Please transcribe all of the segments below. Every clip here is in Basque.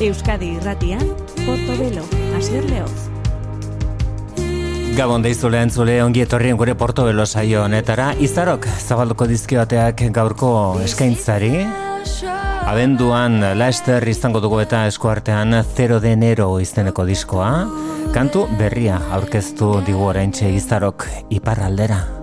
Euskadi irratian, Portobelo, Asier Leoz. Gabon deizu lehen zule ongi etorrien gure Portobelo saio honetara. Izarok zabalduko dizkioteak gaurko eskaintzari. Abenduan Leicester izango dugu eta eskuartean 0 de enero izeneko diskoa. Kantu berria aurkeztu digu oraintxe izarok iparraldera.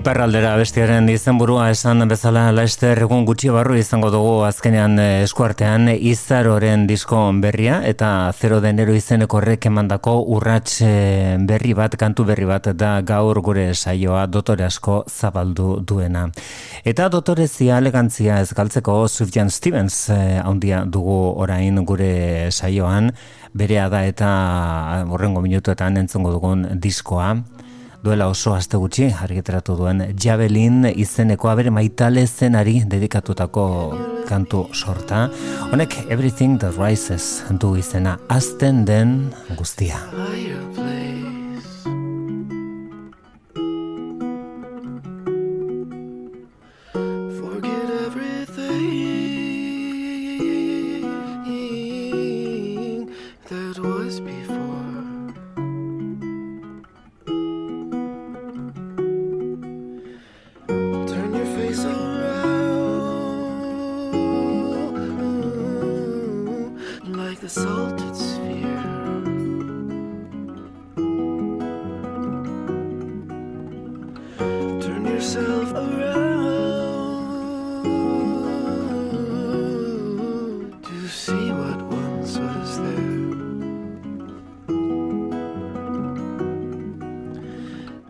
Iparraldera bestiaren izenburua esan bezala Leicester egun gutxi barru izango dugu azkenean eh, eskuartean izaroren disko berria eta 0 denero izeneko horrek emandako urrats eh, berri bat, kantu berri bat da gaur gure saioa dotore asko zabaldu duena. Eta dotorezia elegantzia ez galtzeko Sufjan Stevens eh, handia dugu orain gure saioan, berea da eta horrengo minutuetan entzongo dugun diskoa duela oso aste gutxi argiteratu duen Javelin izeneko abere maitale zenari dedikatutako kantu sorta. Honek Everything That Rises du izena azten den guztia. salted sphere. Turn yourself around to see what once was there.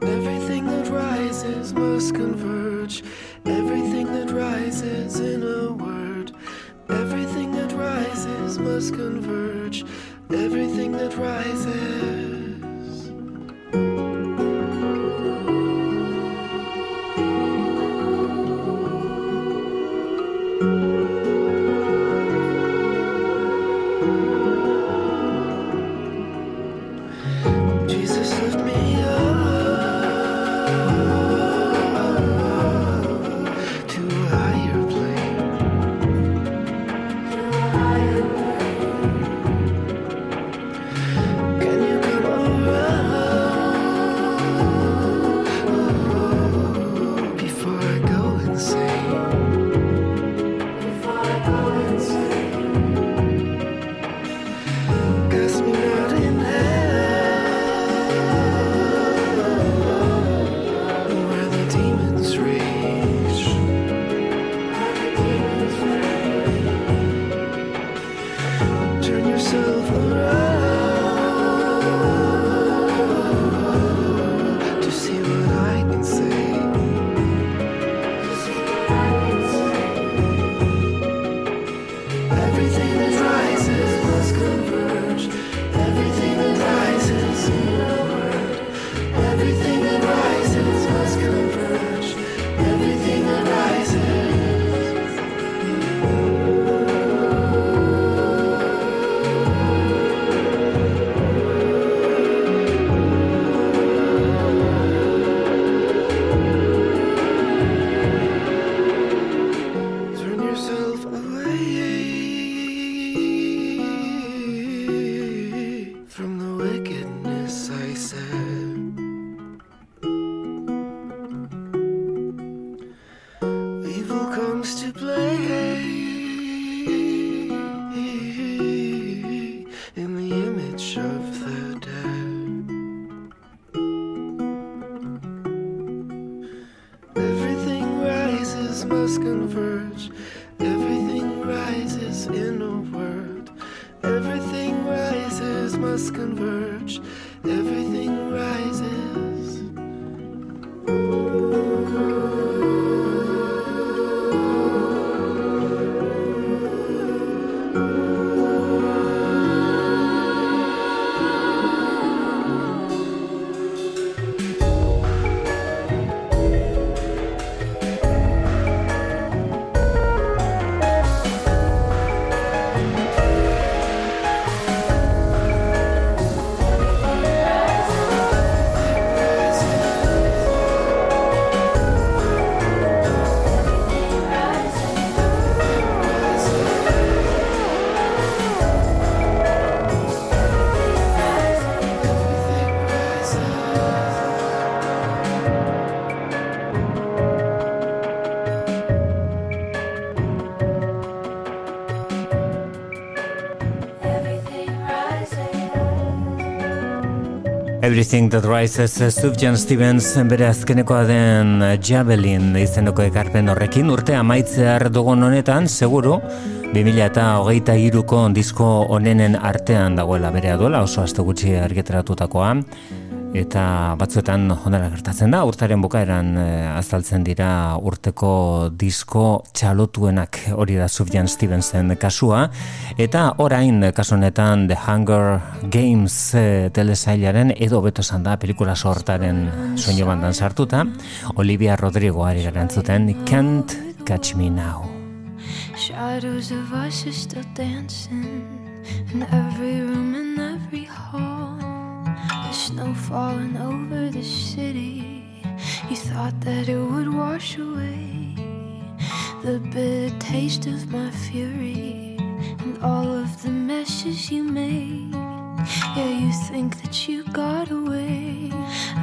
Everything that rises must converge. Converge. Everything that rises. Everything That Rises, eh, Sufjan Stevens bere azkenekoa den eh, Javelin izeneko ekarpen horrekin. Urte amaitzear dugun honetan, seguru, 2000 eta hogeita iruko disko onenen artean dagoela berea duela, oso aste gutxi argitaratutakoa, eta batzuetan honela gertatzen da, urtaren bukaeran eh, azaltzen dira urteko disko txalotuenak hori da Sufjan Stevensen kasua, eta orain kasu honetan The Hunger Games eh, telesailaren edo beto esan da pelikula sortaren soinu bandan sartuta, Olivia Rodrigo ari gara entzuten Can't Catch Me Now. Shadows of us are still dancing in every room and every hall. Snow falling over the city. You thought that it would wash away the bitter taste of my fury and all of the messes you made. Yeah, you think that you got away,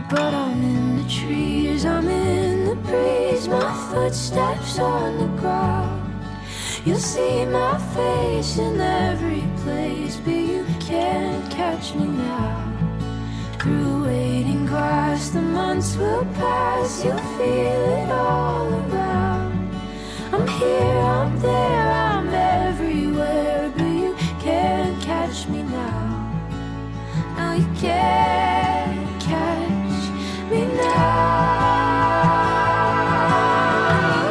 but I'm in the trees, I'm in the breeze, my footsteps on the ground. You'll see my face in every place, but you can't catch me now. Through waiting grass, the months will pass. You'll feel it all around. I'm here, I'm there, I'm everywhere, but you can't catch me now. Now you can't catch me now.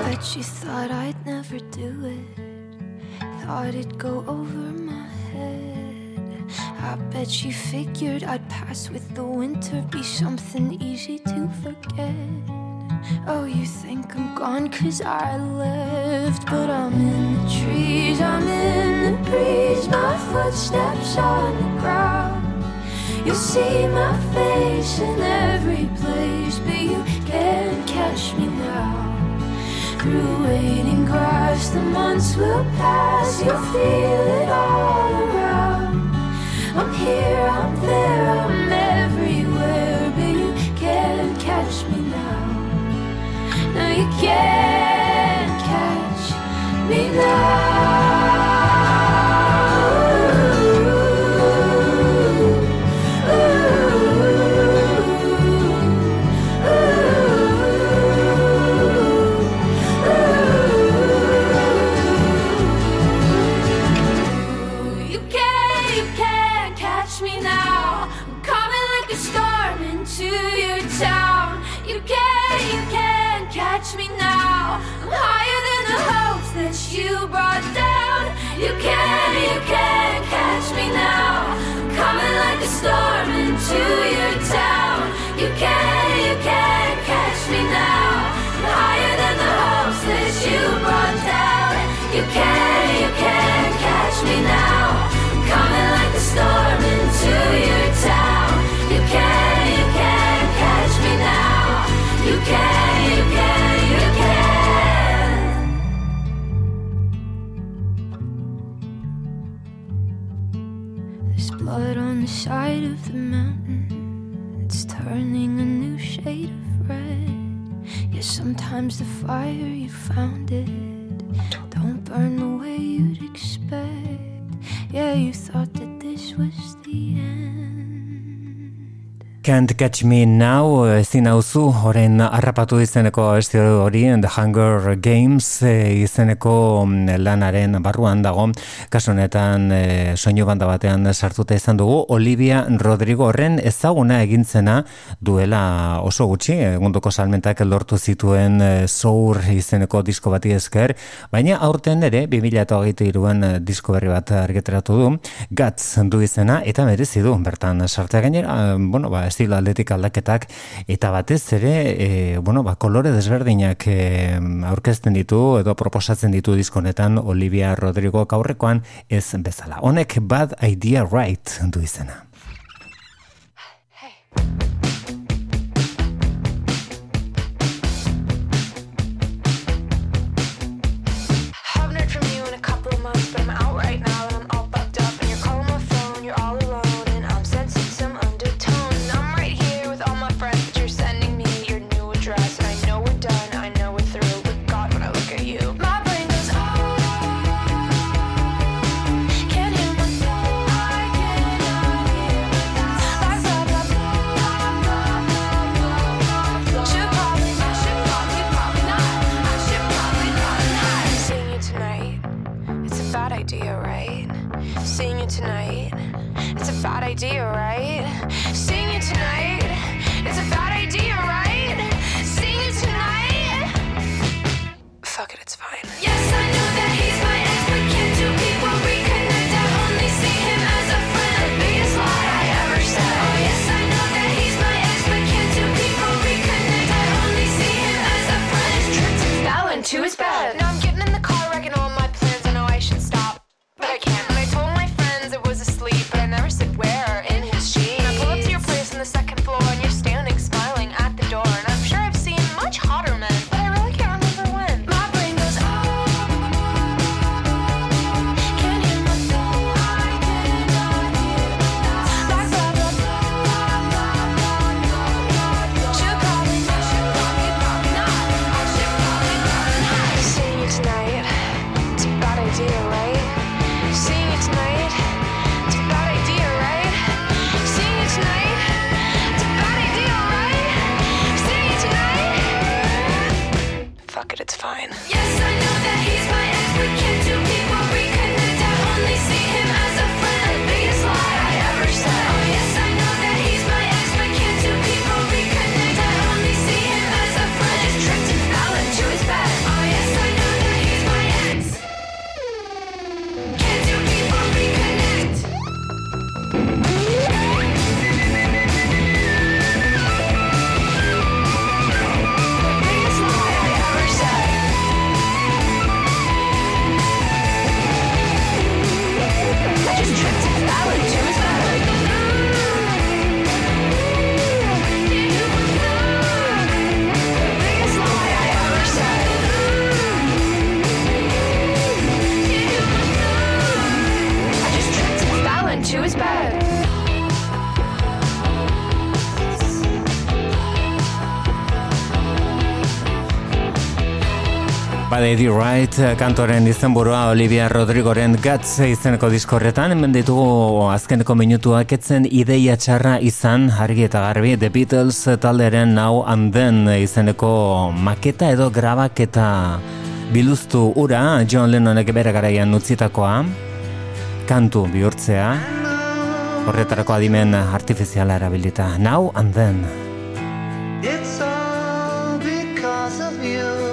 Bet you thought I'd never do it. Thought it'd go over my head. I bet she figured I'd pass with the winter, be something easy to forget. Oh, you think I'm gone cause I left, but I'm in the trees, I'm in the breeze, my footsteps on the ground. You'll see my face in every place, but you can't catch me now. Through waiting grass, the months will pass, you'll feel it all around. I'm here, I'm there, I'm everywhere, but you can't catch me now. No, you can't catch me now. You can't, you can't catch me now. I'm coming like a storm into your town. You can't, you can't catch me now. You can, you can, you can. There's blood on the side of the mountain. It's turning a new shade of red. Yeah, sometimes the fire you found it burn the way you'd expect. Yeah, you thought that this was. Can't Catch Me Now ezin hauzu orain harrapatu izeneko abesti hori The Hunger Games e, izeneko mm, lanaren barruan dago. Kasu honetan e, soinu banda batean sartuta izan dugu Olivia Rodrigo horren ezaguna egintzena duela oso gutxi egundoko salmentak lortu zituen e, Sour izeneko disko bati esker baina aurten ere 2023an disko berri bat argitaratu du. Guts du izena eta merezi du bertan sartzea. Gainera bueno ba estilo aldetik aldaketak eta batez ere e, bueno, ba, kolore desberdinak e, aurkezten ditu edo proposatzen ditu diskonetan Olivia Rodrigo aurrekoan ez bezala. Honek Bad Idea Right du izena. Eddie Wright kantoren izenburua Olivia Rodrigoren Guts izeneko diskorretan hemen ditugu azkeneko minutuak etzen ideia txarra izan argi eta garbi. The Beatles talderen Now and Then izeneko maketa edo grabaketa biluztu ura. John Lennonek bere garaian utzitakoa. Kantu bihurtzea. Horretarako adimen artifiziala erabilita. Now and Then. It's all because of you.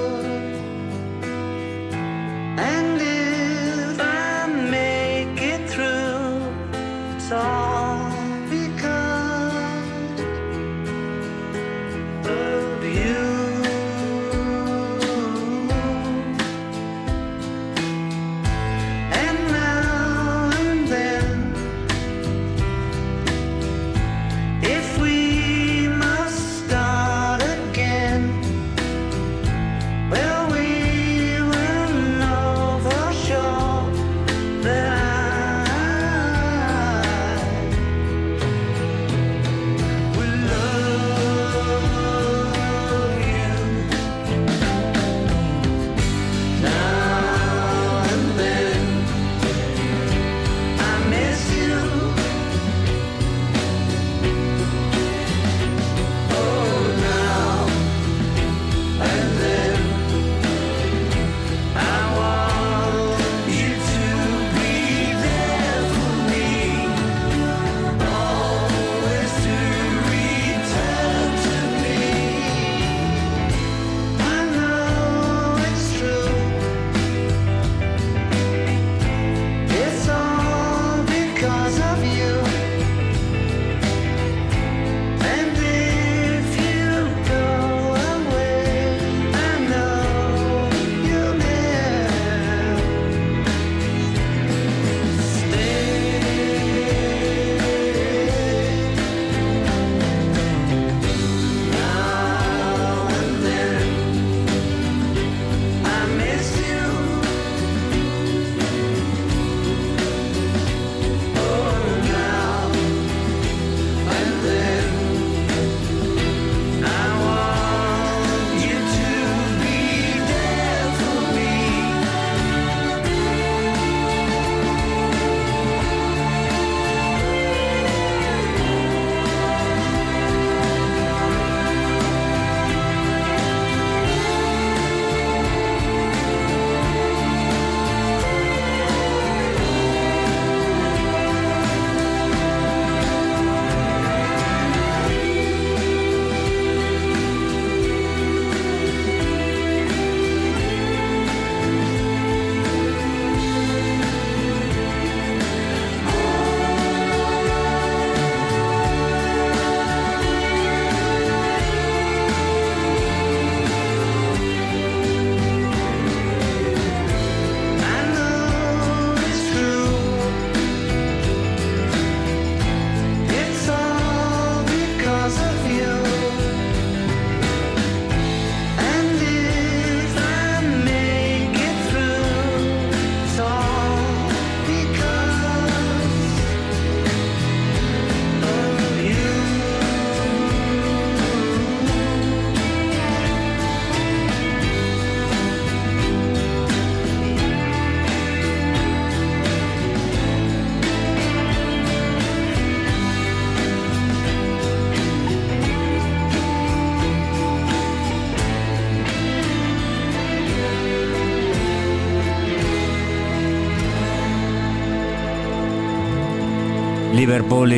Liverpool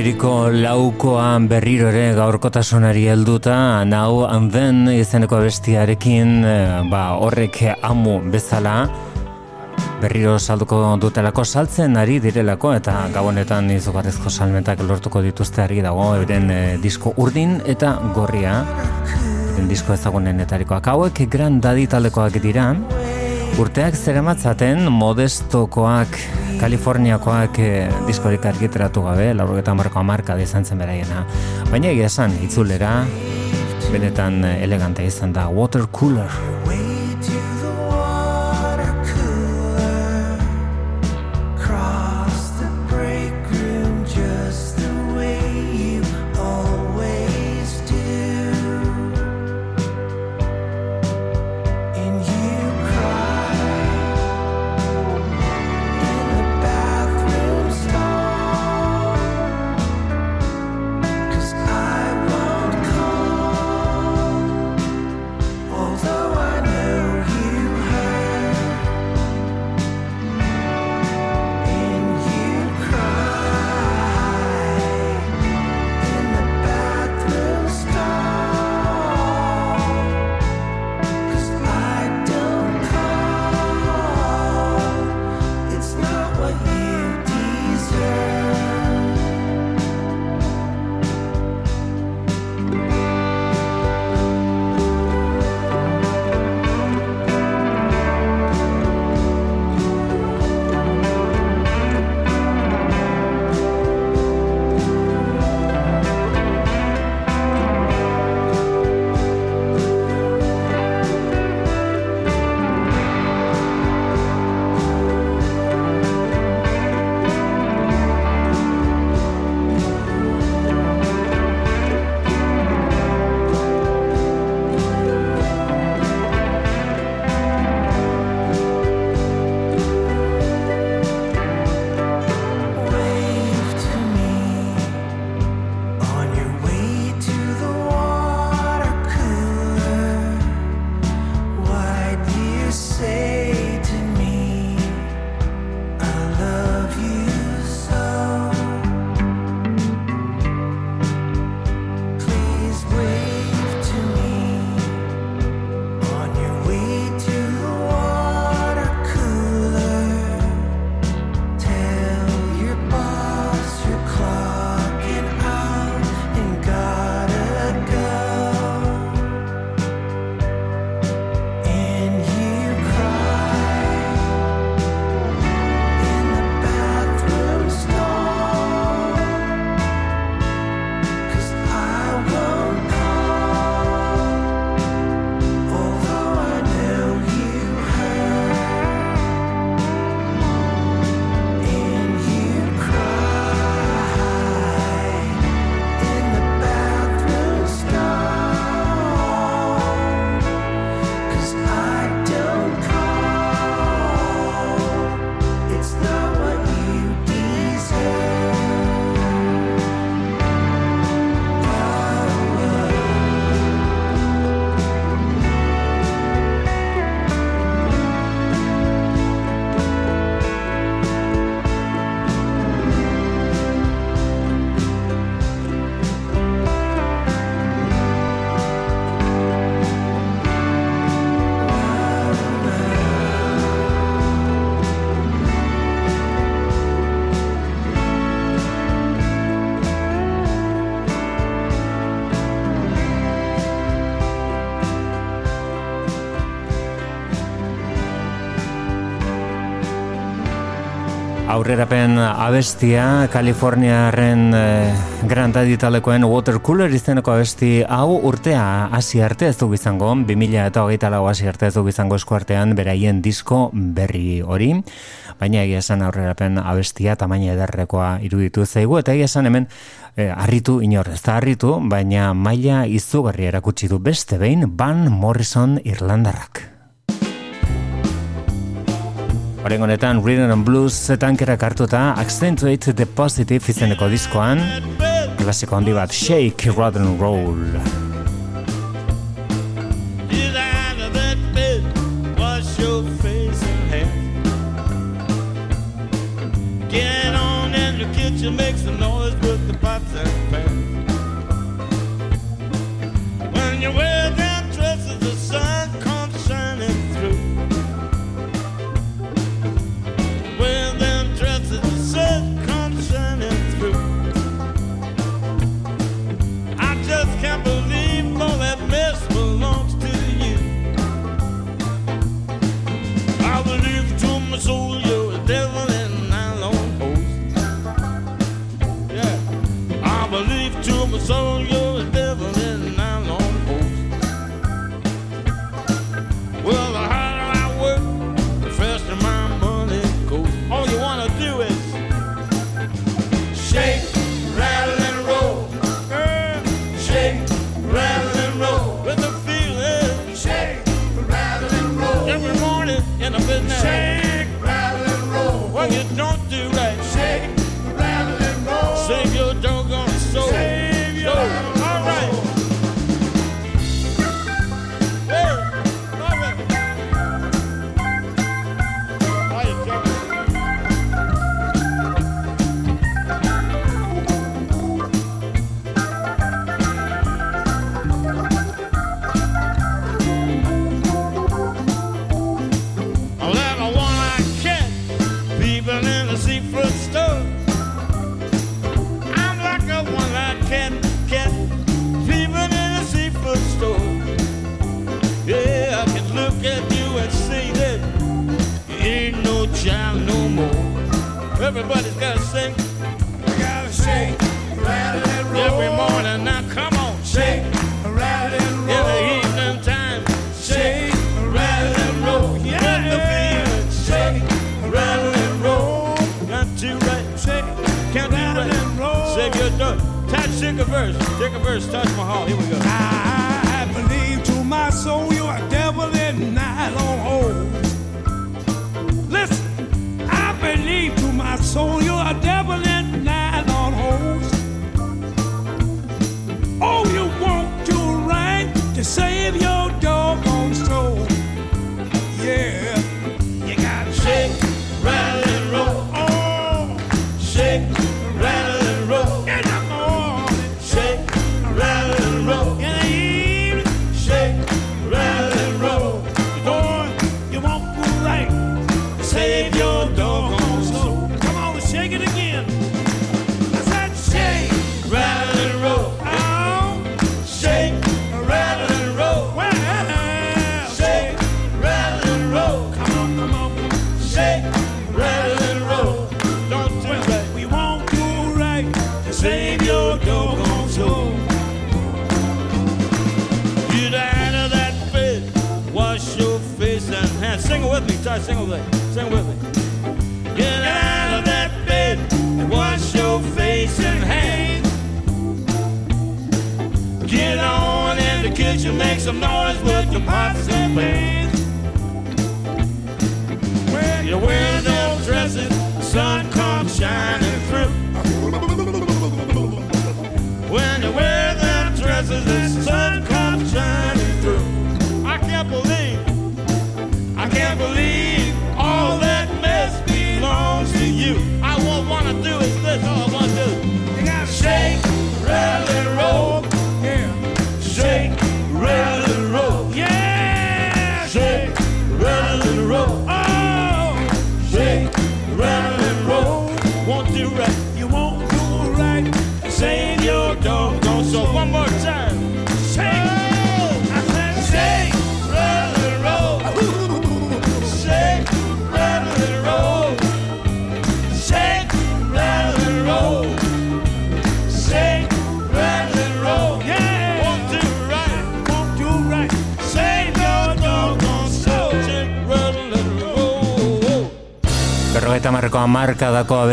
laukoan berriro ere gaurkotasunari helduta. Nau and then izeneko bestiarekin ba, horrek amu bezala berriro salduko dutelako saltzen ari direlako eta gabonetan izugarrizko salmentak lortuko dituzte argi dago euren e, disko urdin eta gorria. Den disko ezagunenetarikoak. Hauek gran dadi taldekoak dira. Urteak zeramatzaten modestokoak Kaliforniakoak e, diskorik argitaratu gabe, laurogeta marko amarka izan zen beraiena. Baina egia esan, itzulera, benetan eh, elegante izan da, water cooler. aurrerapen abestia Kaliforniaren eh, grandadi talekoen water cooler izeneko abesti hau urtea hasi arte ez dugu izango 2000 eta hogeita lau hasi arte ez dugu izango eskuartean beraien disko berri hori. Baina egia esan aurrerapen abestia tamaina ederrekoa iruditu zaigu eta egia esan hemen eh, harritu inor ez da harritu baina maila izugarri erakutsi du beste behin Van Morrison Irlandarrak. Orengo honetan Rhythm and Blues tankerak hartuta Accentuate the Positive izeneko diskoan klasiko handi bat Shake, Rather and Roll. Get on in the kitchen, make some noise.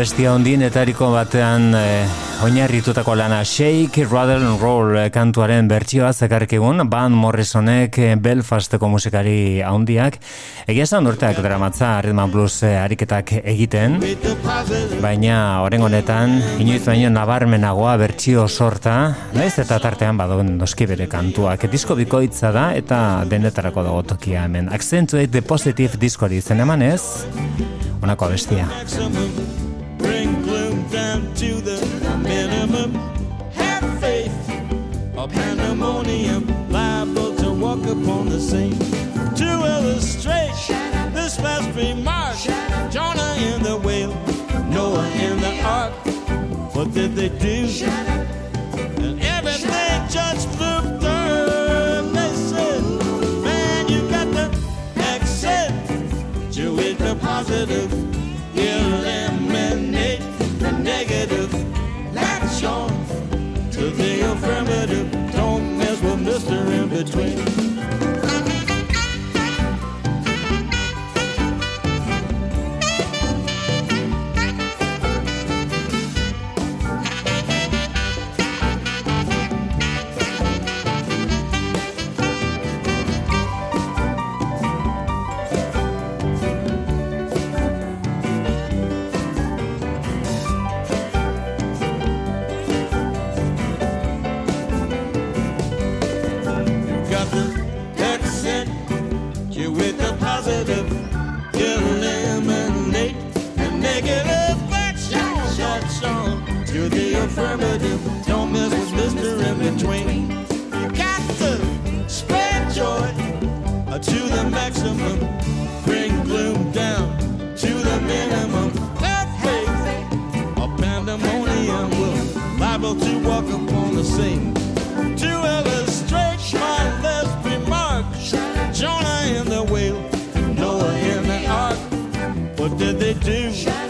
Abestia ondienetariko batean eh, oinarritutako lana. Shake, Rather and Roll eh, kantuaren bertsioa zekarkigun, Van Morrisonek eh, Belfasteko musikari haundiak, egia esan urteak dramatza Rhythm Blues ariketak egiten, baina oren honetan, inoiz baino nabarmenagoa bertsio sorta, naiz eta tartean badoen noski bere kantuak, disko bikoitza da eta denetarako dago tokia hemen. Accentuate the positive diskori zen emanez, honako abestia. A pandemonium liable to walk upon the scene. To illustrate this last remark, Jonah in the whale, Noah in the ark. What did they do? The negative. Action, that's on to the affirmative. Don't mess with Mr. In Between. You got to spread joy uh, to the maximum. Bring gloom down to the minimum. Faith, a pandemonium will liable to walk upon the scene. To illustrate my last remark, Jonah in the whale, Noah in the ark. What did they do?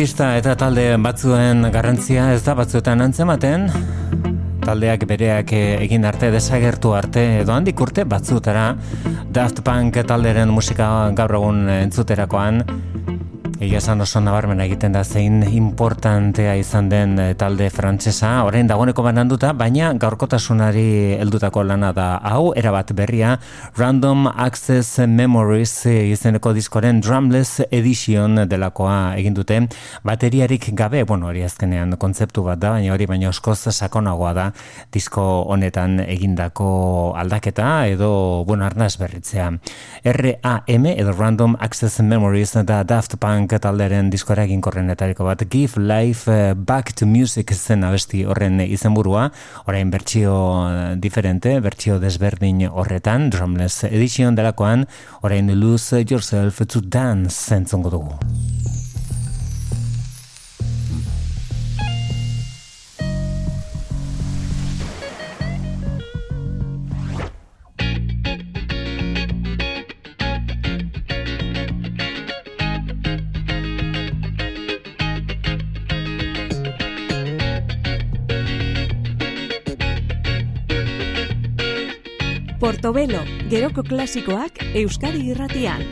Artista eta talde batzuen garrantzia ez da batzuetan antzematen, taldeak bereak egin arte desagertu arte edo handik urte batzutara Daft Punk talderen musika gaur egun entzuterakoan Egia esan oso nabarmena egiten da zein importantea izan den eh, talde frantsesa, orain dagoeneko bananduta, baina gaurkotasunari heldutako lana da. Hau, erabat berria, Random Access Memories eh, izeneko diskoren Drumless Edition delakoa egin dute, bateriarik gabe, bueno, hori azkenean kontzeptu bat da, baina hori baina oskoz sakonagoa da disko honetan egindako aldaketa edo, bueno, arnaz berritzea. RAM edo Random Access Memories da Daft Punk punk talderen diskora egin korrenetariko bat Give Life eh, Back to Music zen abesti horren izenburua. Orain bertsio eh, diferente bertsio desberdin horretan Drumless Edition delakoan orain Lose Yourself to Dance zentzongo dugu Portobelo, geroko klasikoak Euskadi irratian.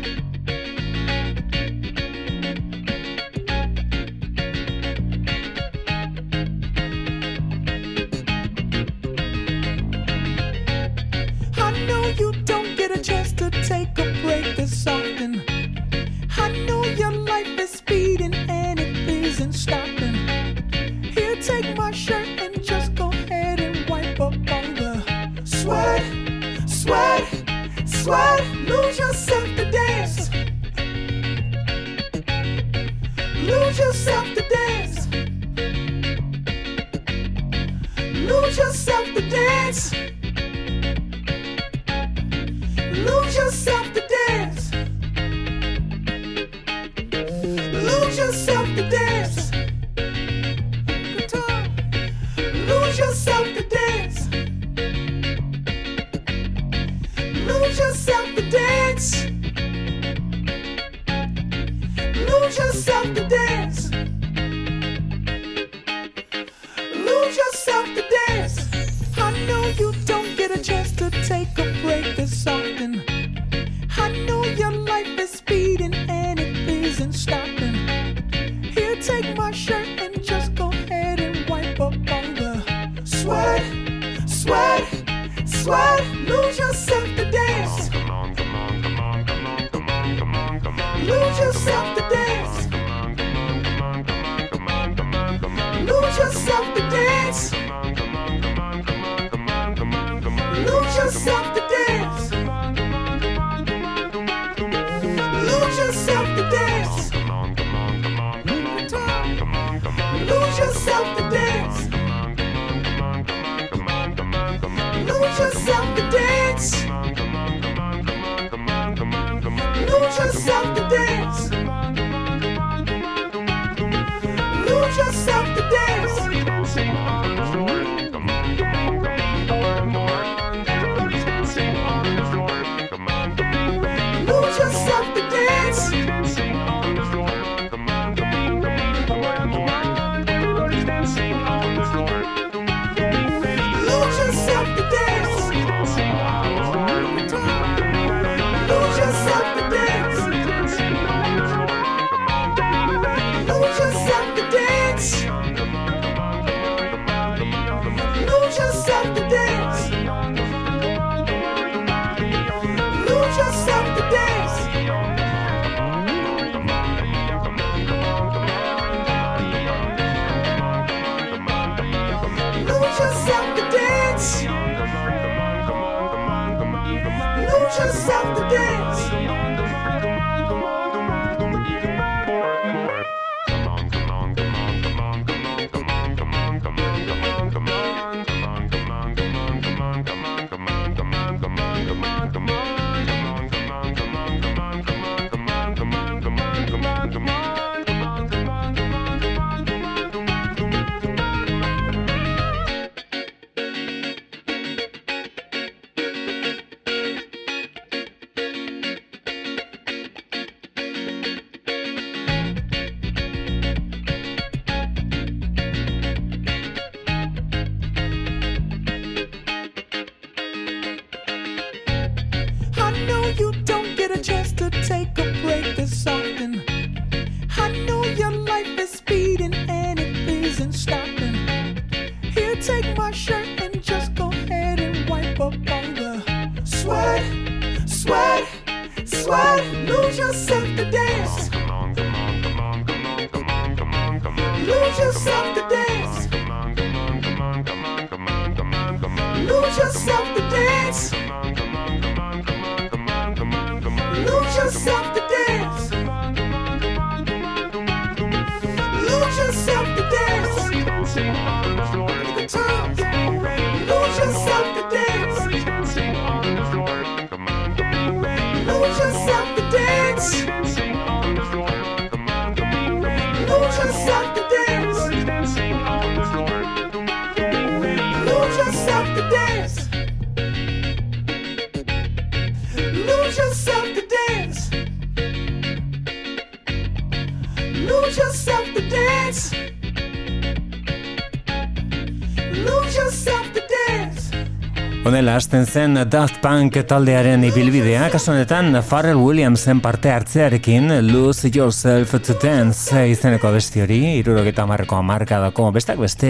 Honela hasten zen Daft Punk taldearen ibilbidea, kasu honetan Pharrell Williamsen parte hartzearekin Lose Yourself to Dance izeneko besti hori, irurogeta marreko amarkadako, bestak beste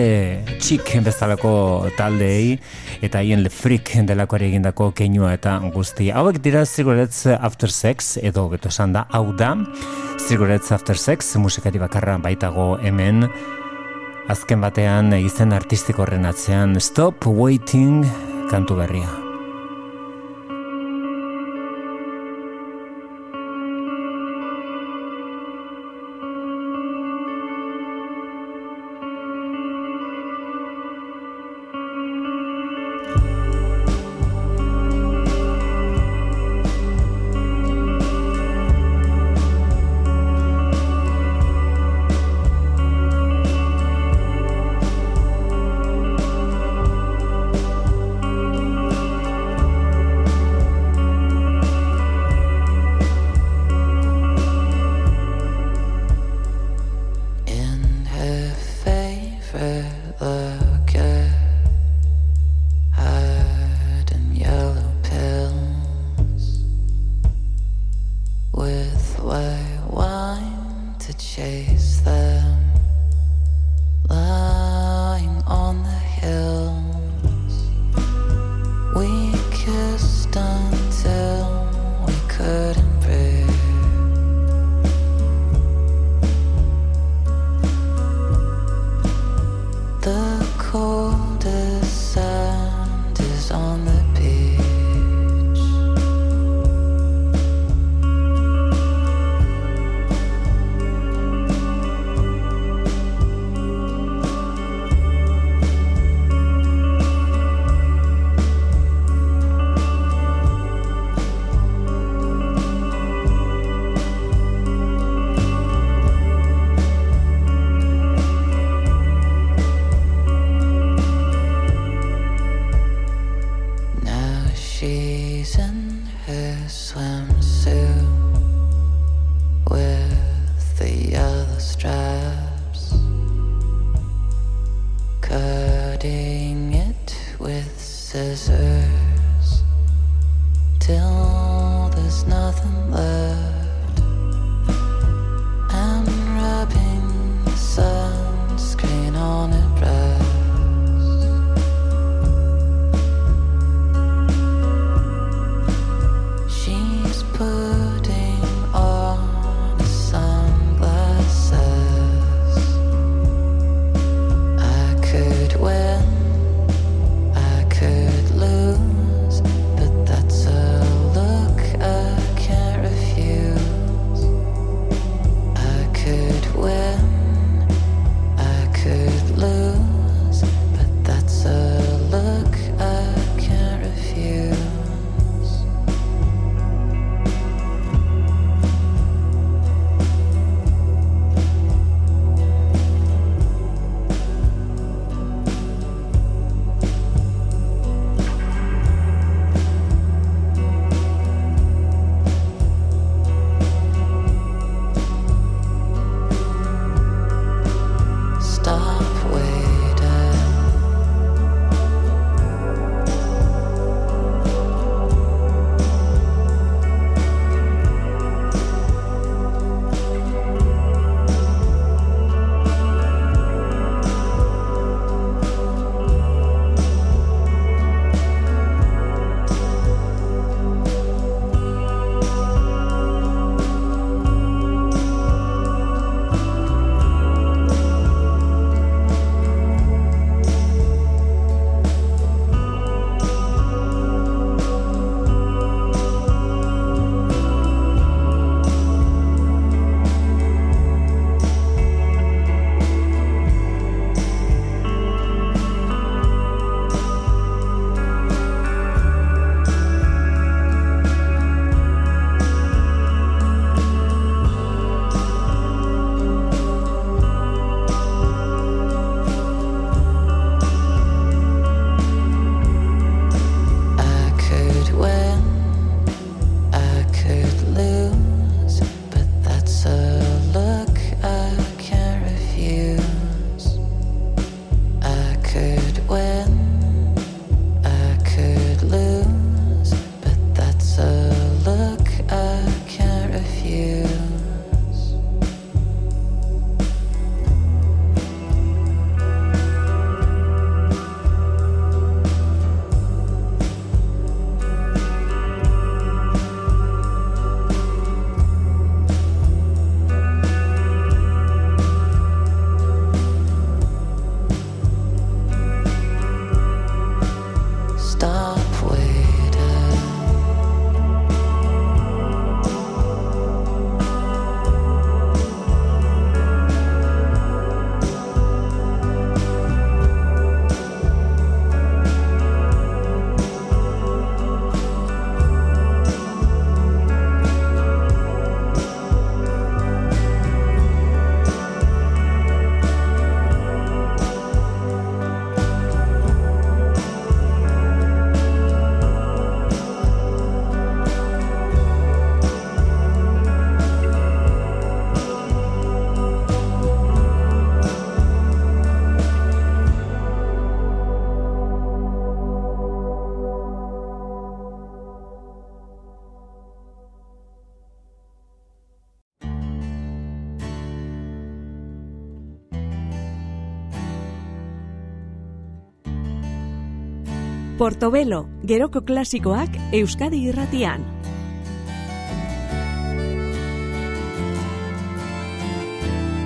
txik bezalako taldeei, eta hien Le Freak delakoari egindako keinua eta guzti. Hauek dira Cigarettes After Sex, edo beto esan da, hau da, Cigarettes After Sex, musikari bakarra baitago hemen, azken batean izen artistiko horren atzean Stop Waiting kantu berria. Portobelo, geroko klasikoak Euskadi irratian.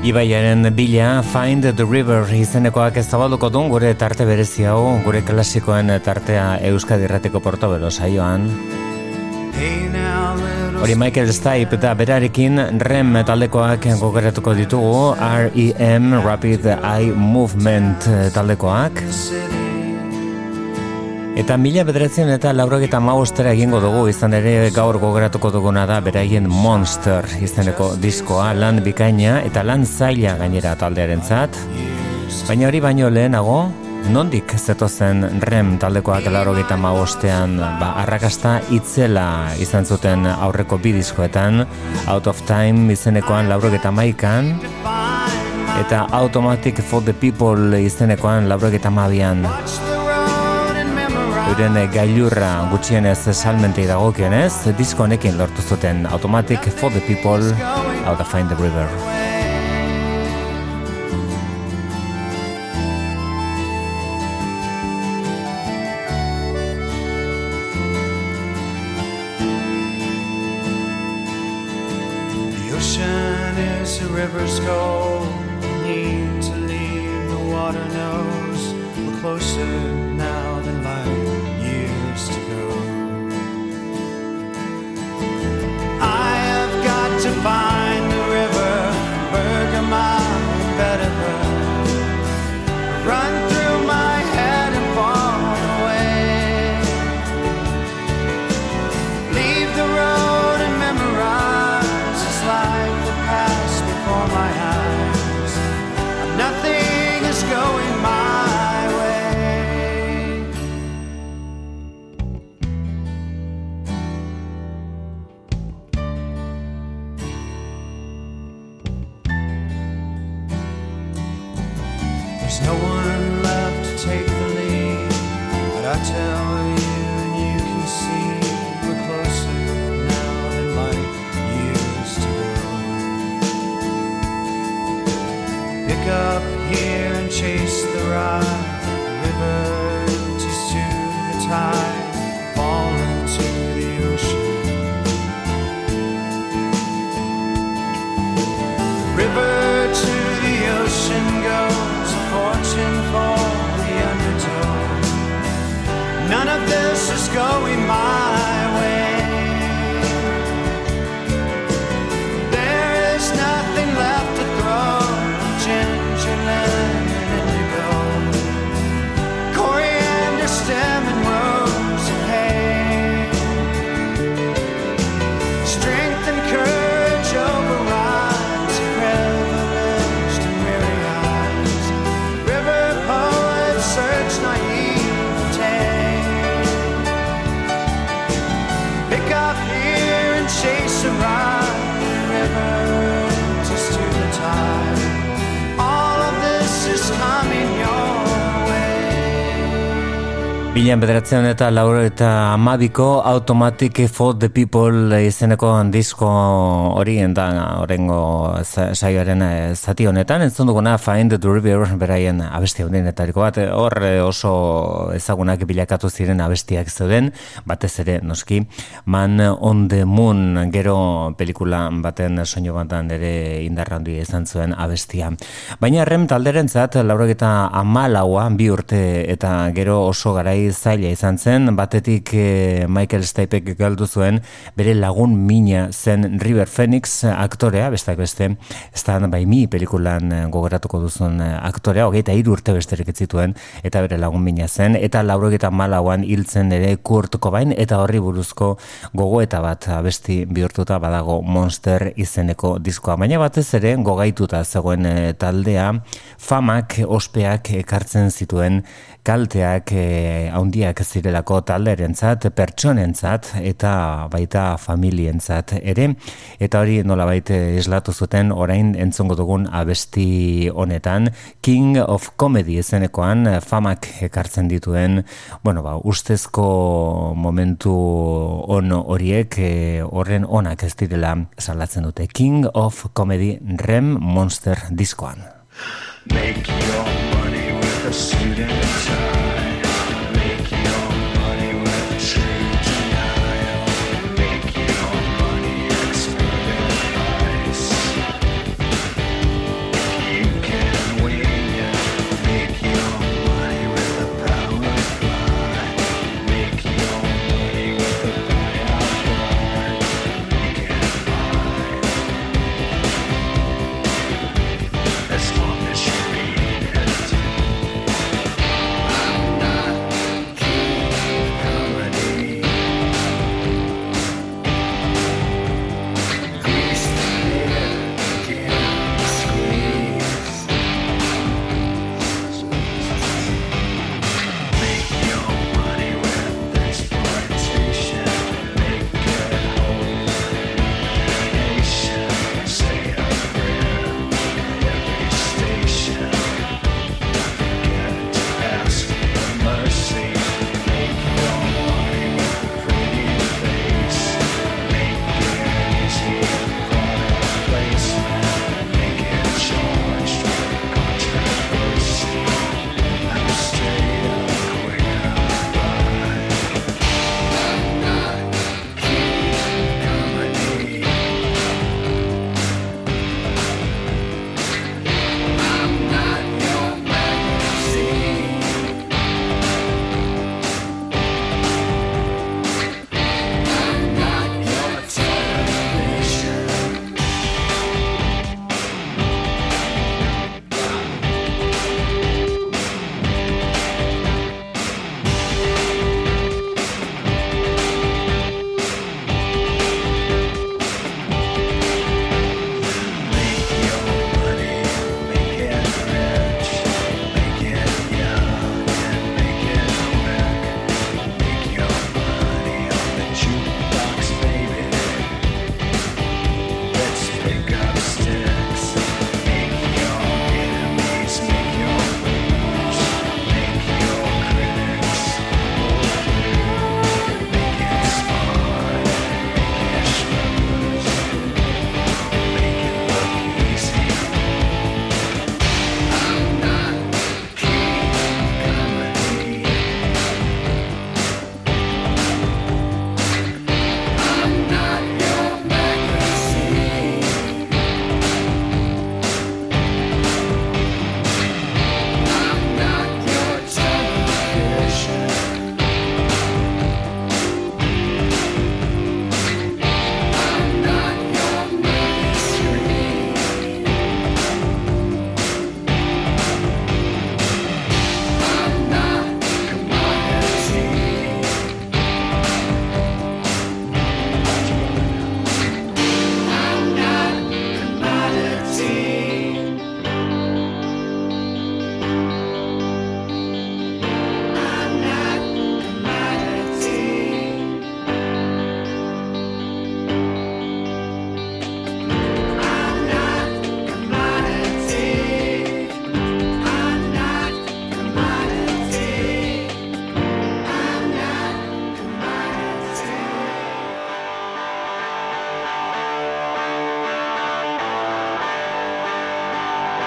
Ibaiaren bila Find the River izenekoak ez zabalduko duen gure tarte berezi hau, gure klasikoen tartea Euskadi Irratiko Portobelo saioan. Hori Michael Stipe eta berarekin REM taldekoak gogeratuko ditugu, REM Rapid Eye Movement taldekoak. Eta mila bederatzen eta laurogeta maustera egingo dugu izan ere gaur gogeratuko duguna da beraien Monster izeneko diskoa lan bikaina eta lan zaila gainera taldearen zat. Baina hori baino lehenago, nondik zetozen rem taldekoak laurogeta maustean ba, arrakasta itzela izan zuten aurreko bi diskoetan, Out of Time izenekoan laurogeta maikan, eta Automatic for the People izenekoan laurogeta mabian. Euren gailurra gutxienez salmentei dagokionez, disko honekin lortu zuten Automatic for the People, How to Find the River. Bilan bederatzen eta lauro eta amabiko Automatic for the People izeneko disko hori da orengo za- saioaren eh, zati honetan. Entzun duguna Find the River beraien abesti honenetariko bat. Hor eh, oso ezagunak bilakatu ziren abestiak zeuden. Batez ere noski Man on the Moon gero pelikula baten soinu batean ere indarra handia izan zuen abestia. Baina rem talderentzat laurogeta amalaua bi urte eta gero oso garai zaila izan zen, batetik eh, Michael Stipek galdu zuen bere lagun mina zen River Phoenix aktorea, bestak beste, da bai mi pelikulan eh, gogoratuko duzun eh, aktorea, hogeita hiru urte besterik ez zituen, eta bere lagun mina zen, eta laurogeta malauan hiltzen ere Kurt Cobain, eta horri buruzko gogoeta bat abesti bihurtuta badago Monster izeneko diskoa. Baina batez ere gogaituta zegoen taldea, famak, ospeak ekartzen zituen kalteak eh, haundiak zirelako talderentzat, pertsonentzat eta baita familientzat ere. Eta hori nolabait eslatu zuten orain entzongo dugun abesti honetan. King of Comedy izenekoan eh, famak ekartzen dituen bueno ba ustezko momentu on horiek eh, horren onak ez direla salatzen dute. King of Comedy Rem Monster diskoan. Make your pursuit of time.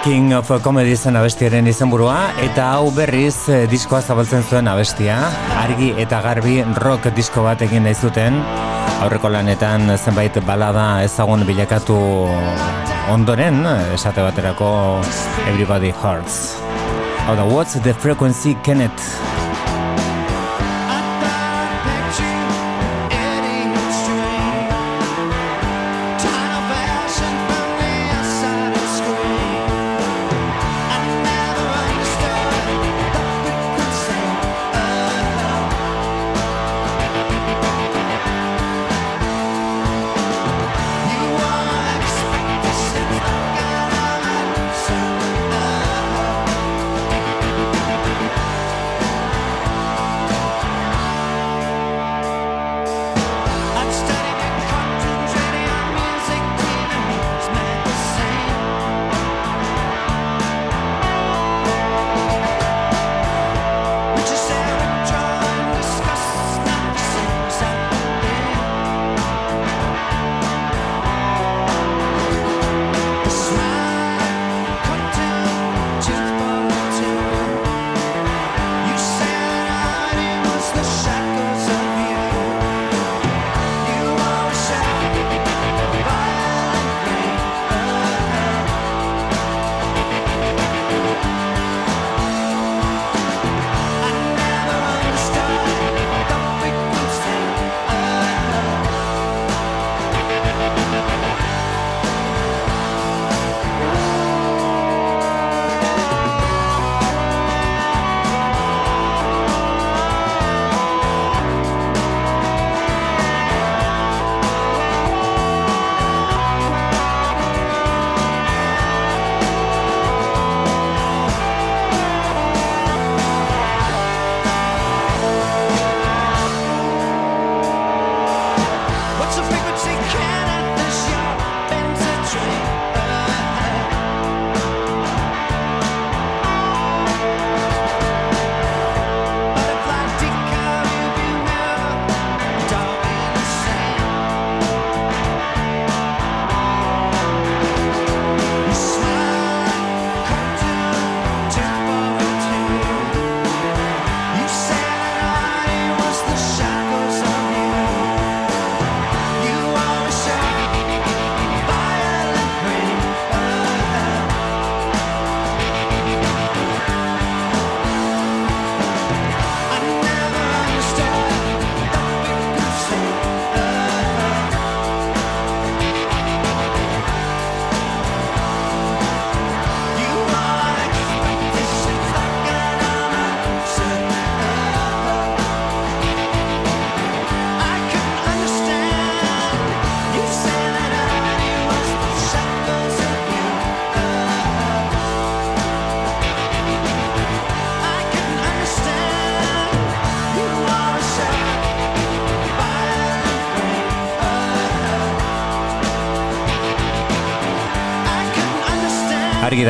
King of Comedy zen abestiaren izenburua eta hau berriz eh, diskoa zabaltzen zuen abestia. Argi eta garbi rock disko bat egin nahi zuten. Aurreko lanetan zenbait balada ezagun bilakatu ondoren esate baterako Everybody Hurts. Hau da What's the Frequency Kenneth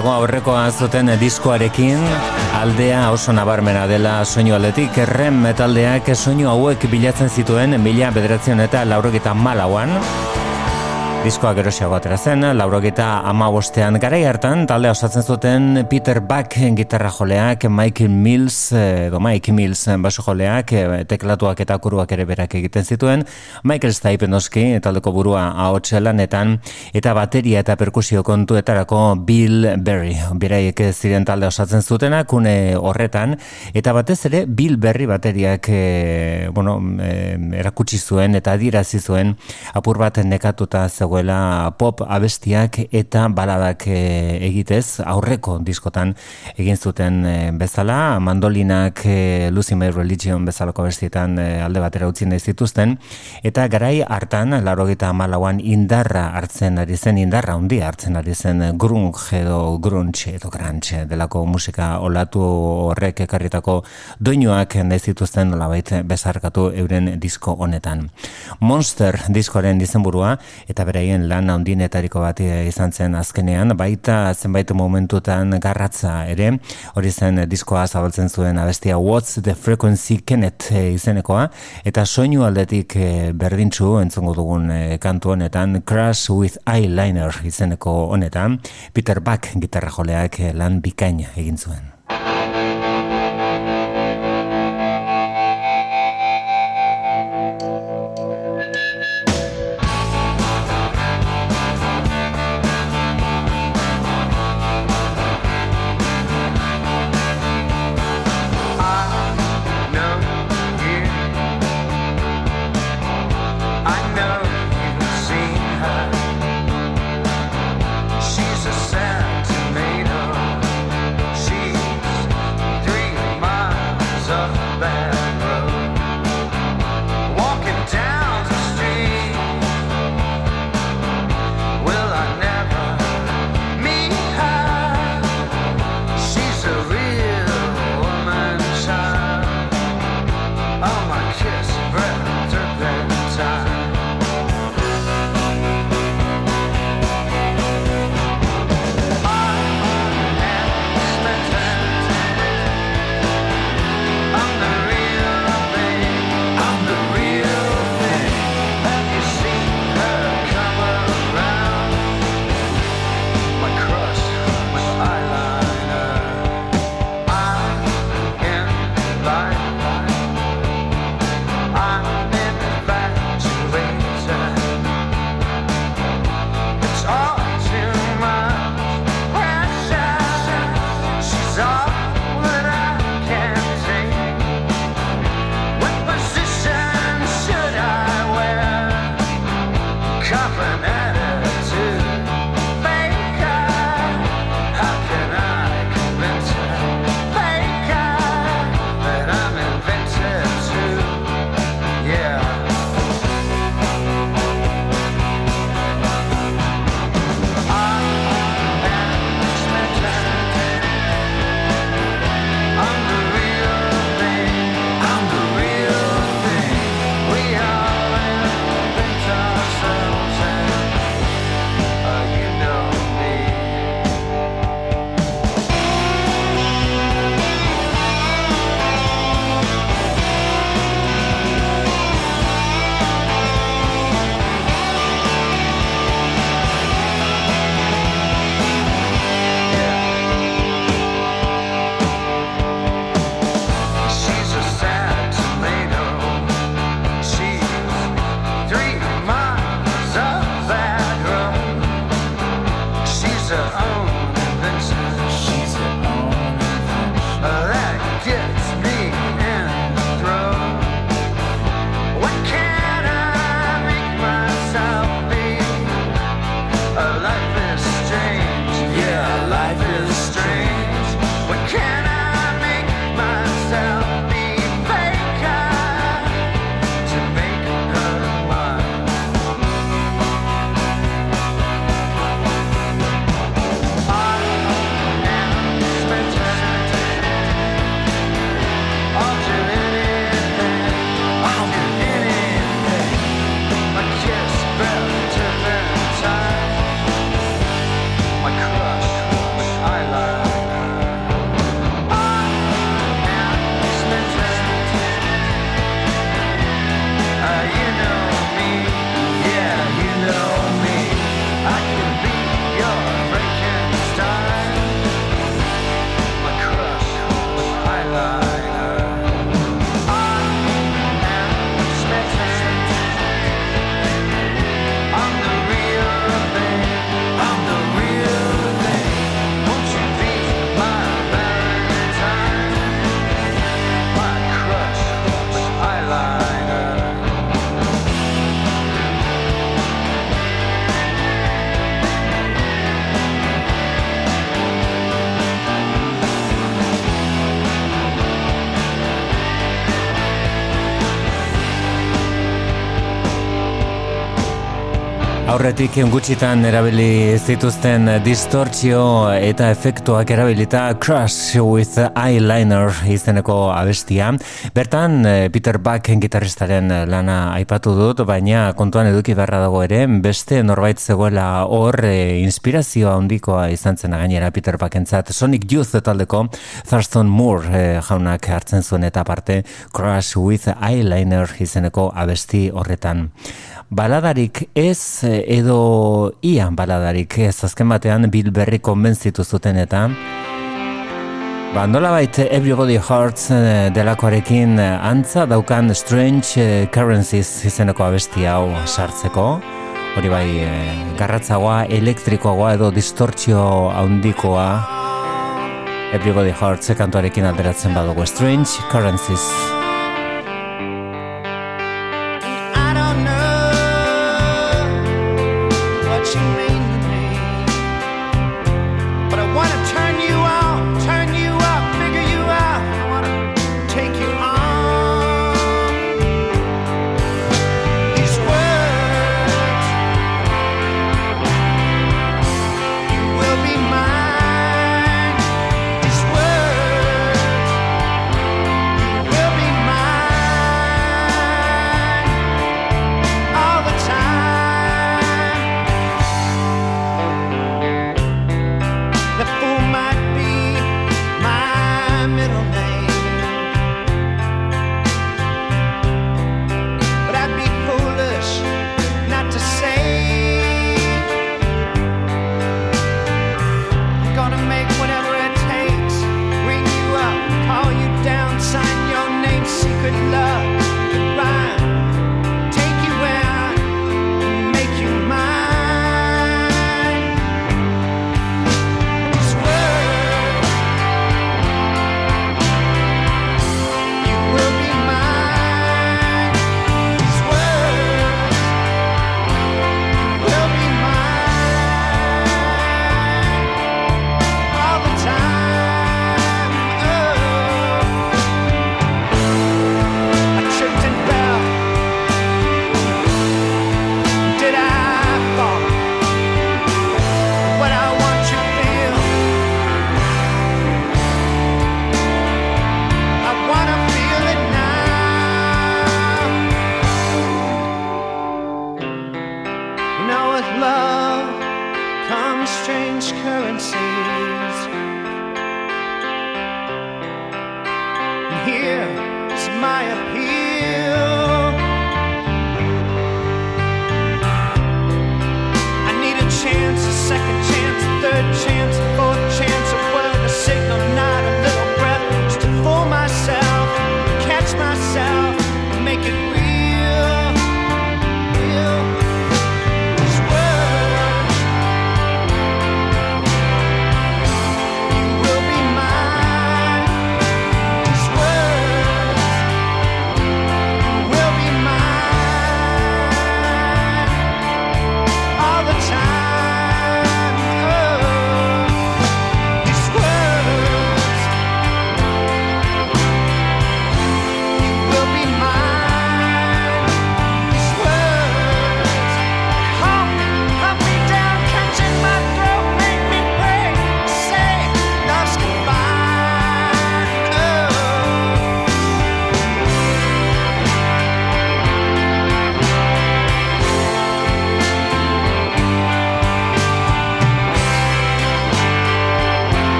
dago aurrekoa zuten diskoarekin. Aldea oso nabarmena dela soinu aldetik. Erren metaldeak soinu hauek bilatzen zituen mila bederatzen eta laurogeta malauan Diskoa gerosiago atera zen, laurogeta ama bostean garai hartan, talde osatzen zuten Peter Buck gitarra joleak, Mike Mills, edo Mike Mills baso joleak, eh, teklatuak eta kuruak ere berak egiten zituen, Michael Stipe noski, taldeko burua ahotxe lanetan, eta bateria eta perkusio kontuetarako Bill Berry, beraiek ziren talde osatzen zutenak, une horretan, eta batez ere Bill Berry bateriak e, bueno, e, erakutsi zuen eta adirazi zuen apur bat nekatuta zegoela pop abestiak eta baladak e, egitez. Aurreko diskotan egin zuten e, bezala. Mandolinak e, Lucy My Religion bezalako abestietan alde batera utzi nahi zituzten. Eta garai hartan laurogeita malauan indarra hartzen ari zen indarra handia hartzen ari zen grunge edo grunge edo grunge delako musika olatu horrek ekarritako doinuak nahi zituzten nolabait bezarkatu euren disko honetan. Monster diskoaren izenburua eta bere beraien lan handienetariko bat izan zen azkenean, baita zenbait momentutan garratza ere, hori zen diskoa zabaltzen zuen abestia What's the Frequency Kenneth eh, izenekoa, eta soinu aldetik eh, berdintzu entzongo dugun eh, kantu honetan Crash with Eyeliner izeneko honetan, Peter Buck gitarra joleak eh, lan bikaina egin zuen. Aurretik gutxitan erabili zituzten distortzio eta efektuak erabilita Crush with Eyeliner izeneko abestia. Bertan eh, Peter Buck gitarristaren lana aipatu dut, baina kontuan eduki beharra dago ere, beste norbait zegoela hor e, inspirazioa handikoa izan zen gainera Peter Buckentzat. Sonic Youth taldeko Thurston Moore e, jaunak hartzen zuen eta parte Crush with Eyeliner izeneko abesti horretan. Baladarik ez edo ia baladarik ez azken batean Bill Berry konbentzitu zuten eta Ba, nola bait Everybody Hurts eh, delakoarekin eh, antza daukan Strange Currencies izeneko abesti hau sartzeko. Hori bai, garratzagoa, elektrikoagoa edo distortzio handikoa Everybody Hurts kantuarekin alderatzen badugu Strange Currencies.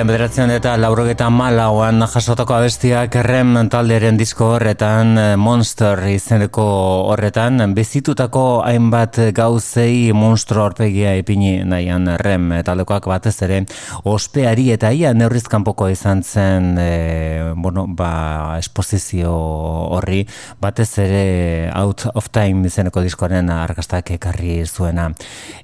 Mila bederatzen eta laurogeta malauan jasotako abestiak rem talderen disko horretan, eh, Monster izeneko horretan, bezitutako hainbat gauzei monstro horpegia ipini nahian rem taldekoak batez ere, ospeari eta ia neurrizkanpoko izan zen, e, bueno, ba, esposizio horri, batez ere Out of Time izeneko diskoaren argaztak ekarri zuena.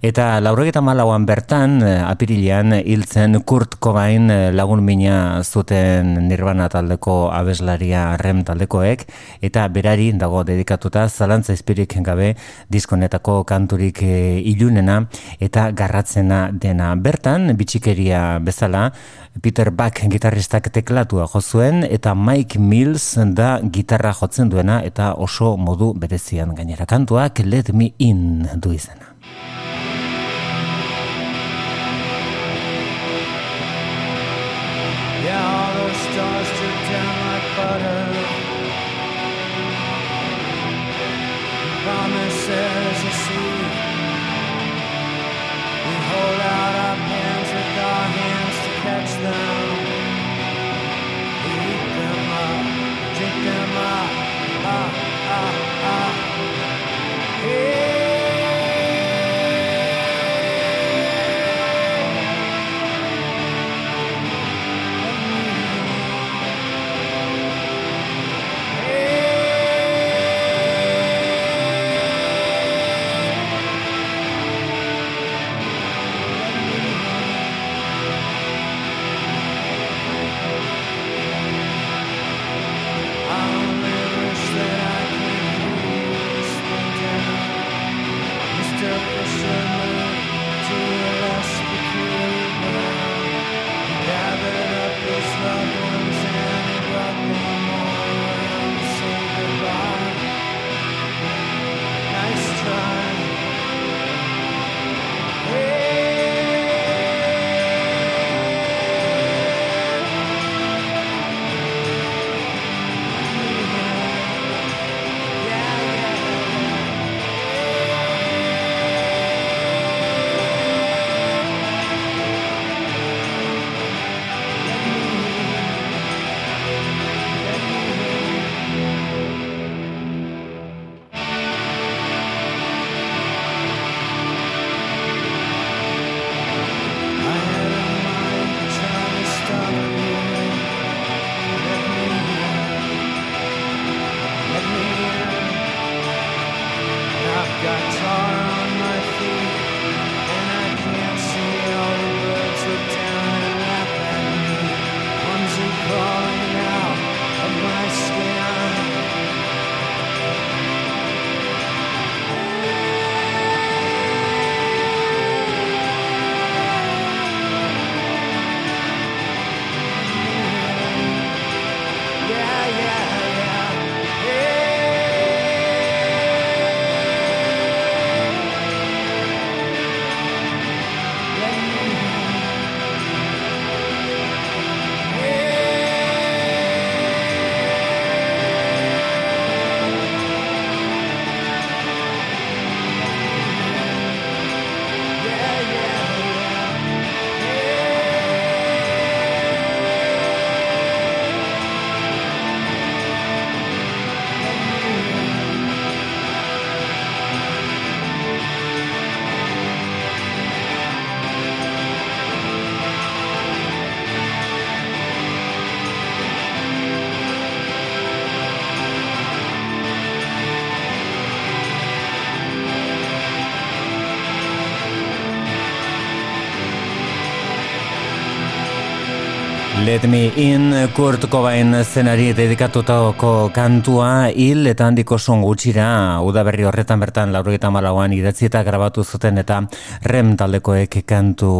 Eta laurogeta malauan bertan, eh, apirilean, hiltzen Kurt Cobain Eh, lagun mina zuten Nirvana taldeko abeslaria rem taldekoek eta berari dago dedikatuta zalantza izpirik gabe diskonetako kanturik e, ilunena eta garratzena dena. Bertan, bitxikeria bezala, Peter Buck gitarristak teklatua jo zuen eta Mike Mills da gitarra jotzen duena eta oso modu berezian gainera kantuak Let Me In du izena. Let me in Kurt Cobain zenari dedikatutako kantua hil eta handiko son gutxira udaberri horretan bertan laurogeita malauan idatzi eta grabatu zuten eta rem taldekoek kantu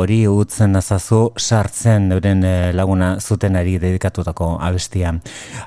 hori utzen nazazu sartzen euren eh, laguna zutenari dedikatutako abestia.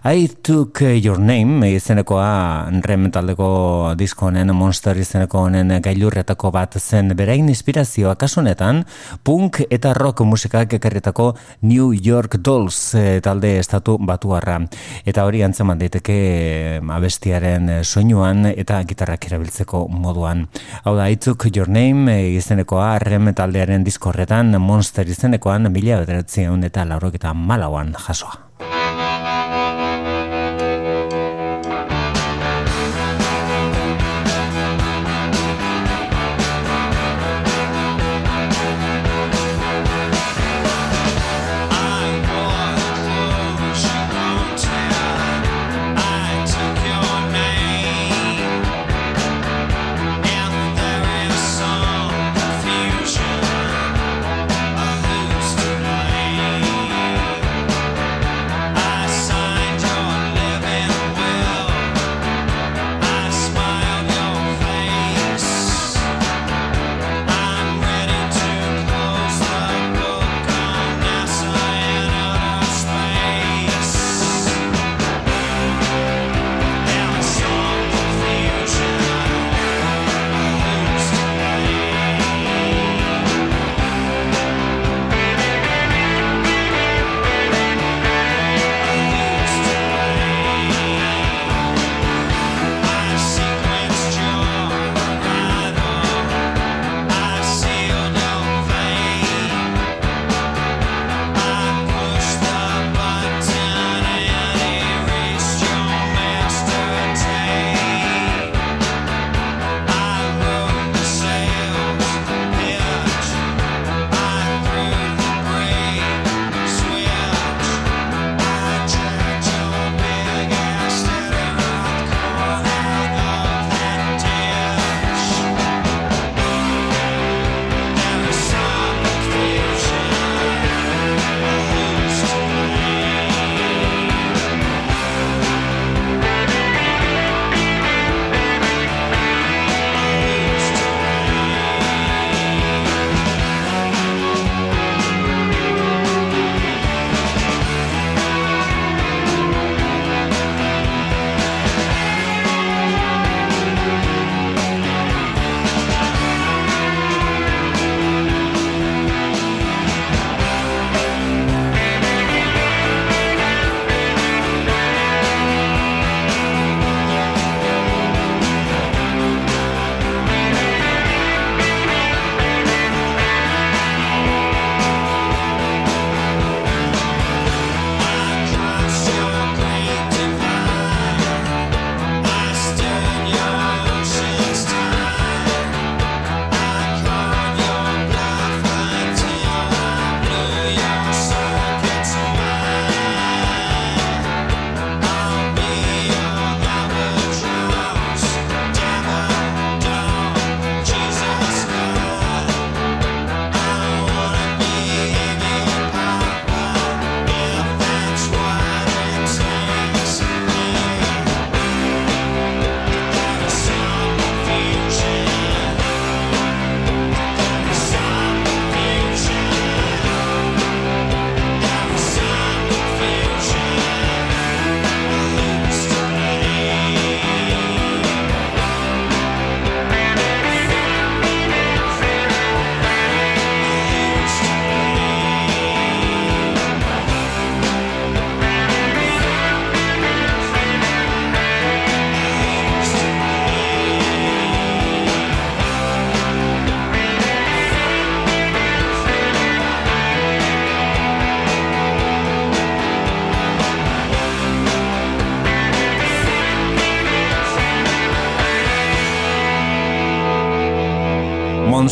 I took your name izenekoa rem taldeko disko honen monster izeneko honen gailurretako bat zen berain inspirazioa kasunetan punk eta rock musikak ekarritako New York Dolls e, talde estatu batuarra. Eta hori antzeman daiteke e, abestiaren eh, soinuan eta gitarrak erabiltzeko moduan. Hau da, itzuk Your Name izenekoa rem taldearen diskorretan Monster izenekoan mila bederatzen eta laurok eta malauan jasoa.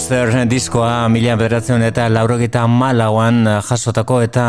Monster diskoa mila bederatzen eta laurogeta malauan jasotako eta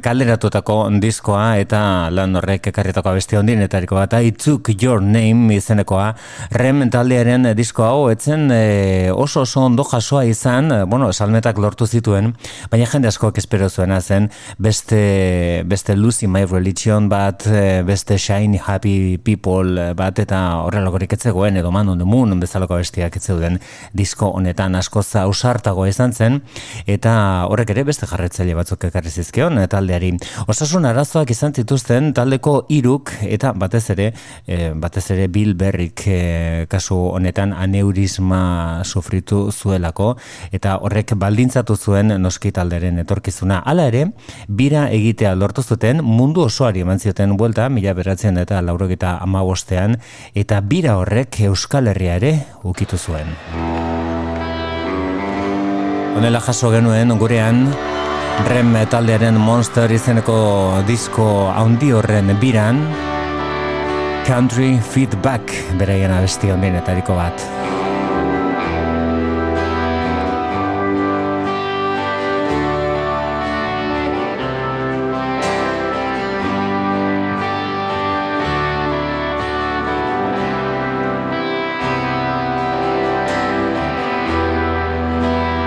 kalderatutako diskoa eta lan horrek ekarritako abesti hondin eta bat I took your name izenekoa. Rem taldearen diskoa hau etzen e, oso oso ondo jasoa izan bueno, salmetak lortu zituen baina jende askoak espero zuena zen beste, beste Lucy My Religion bat beste Shiny Happy People bat eta horrelakorik etzegoen edo Man on the Moon bezalako abestiak etzeuden disko honetan honetan asko zausartago izan zen eta horrek ere beste jarretzaile batzuk ekarri zizkion eh, taldeari. Osasun arazoak izan zituzten taldeko iruk eta batez ere e, batez ere Bill Berrik e, kasu honetan aneurisma sufritu zuelako eta horrek baldintzatu zuen noski talderen etorkizuna. Hala ere, bira egitea lortu zuten mundu osoari eman zioten buelta, mila beratzen eta laurogeta amabostean, eta bira horrek Euskal Herria ere ukitu zuen. Honela jaso genuen gurean Rem taldearen Monster izeneko disko handi horren biran Country Feedback beraien abesti hondinetariko bat.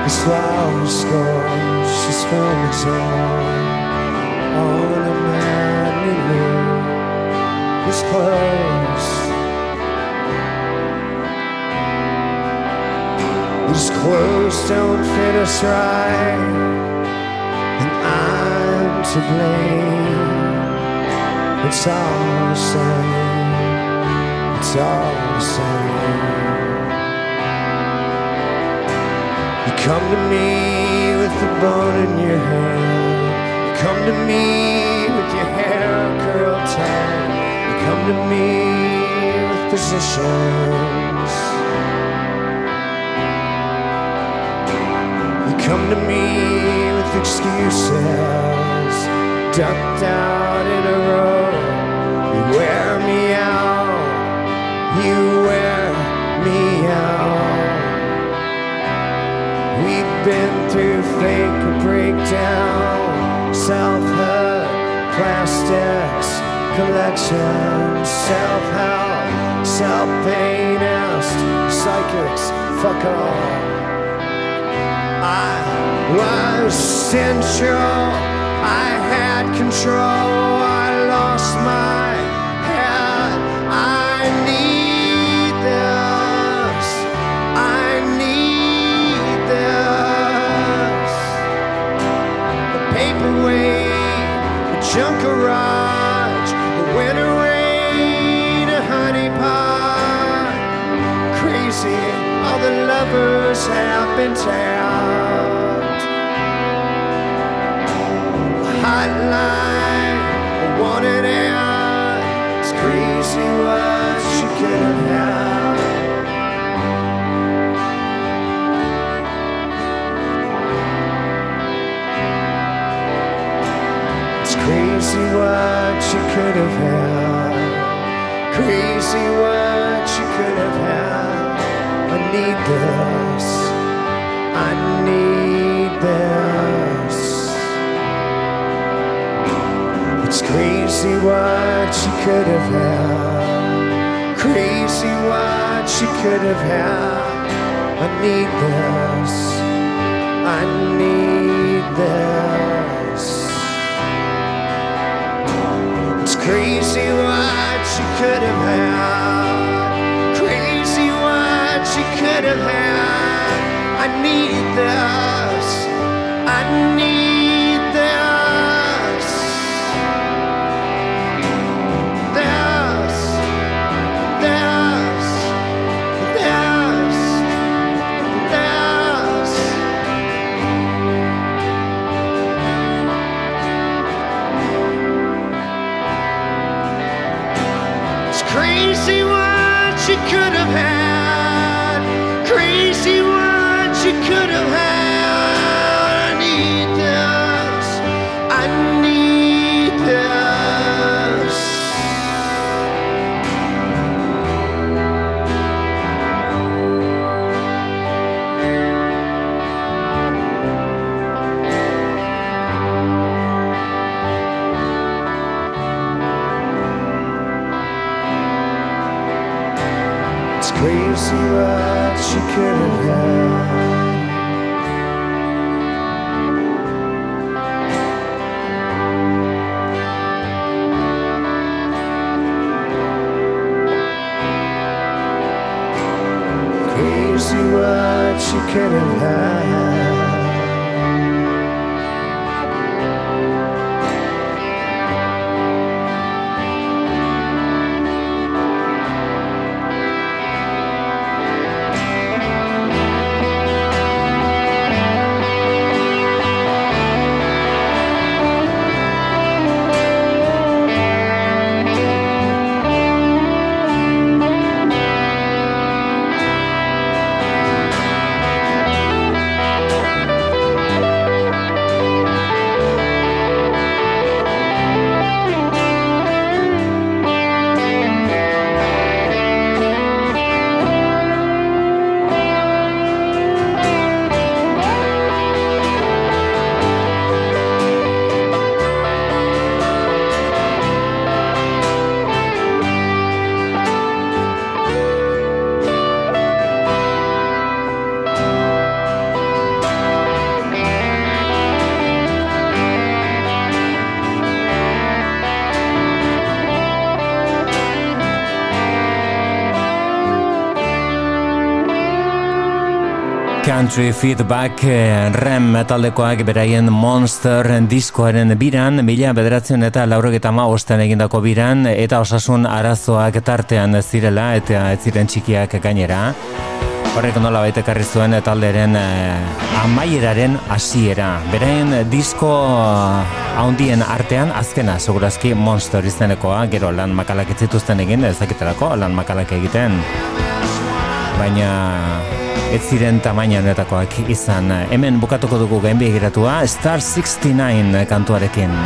His flower scores, she's filming song on a man we knew. His clothes, his clothes don't fit us right, and I'm to blame. It's all the same. It's all the same. Come to me with a bone in your hand. You come to me with your hair curled tight. You come to me with positions. You come to me with excuses, ducked out in a row. You wear me out. You wear me out. Been through fake breakdown, self-hurt, plastics, collection, self-help, self-painist, psychics, fuck all. I was central, I had control, I lost my paperweight, the junk garage, the winter rain, a honey pot. Crazy, all the lovers have been tapped. A Hotline, I wanted out. It's crazy what you could have what you could have had. Crazy what you could have had. I need this. I need this. It's crazy what you could have had. Crazy what you could have had. I need this. I need this. Crazy what you could have had. Crazy what you could have had. I need this. I need Crazy what she couldn't have. Crazy what she couldn't have Country Feedback eh, Rem taldekoak beraien Monster diskoaren biran, mila bederatzen eta laurogeta ma osten egindako biran, eta osasun arazoak tartean zirela, eta ez ziren txikiak gainera. Horrek nola baita ekarri zuen talderen eh, amaieraren hasiera. Beraien disko haundien artean azkena, segurazki Monster izenekoa, gero lan makalak ez zituzten egin, ezakitelako lan makalak egiten. Baina ez ziren tamaina honetakoak izan. Hemen bukatuko dugu gainbegiratua Star 69 kantuarekin.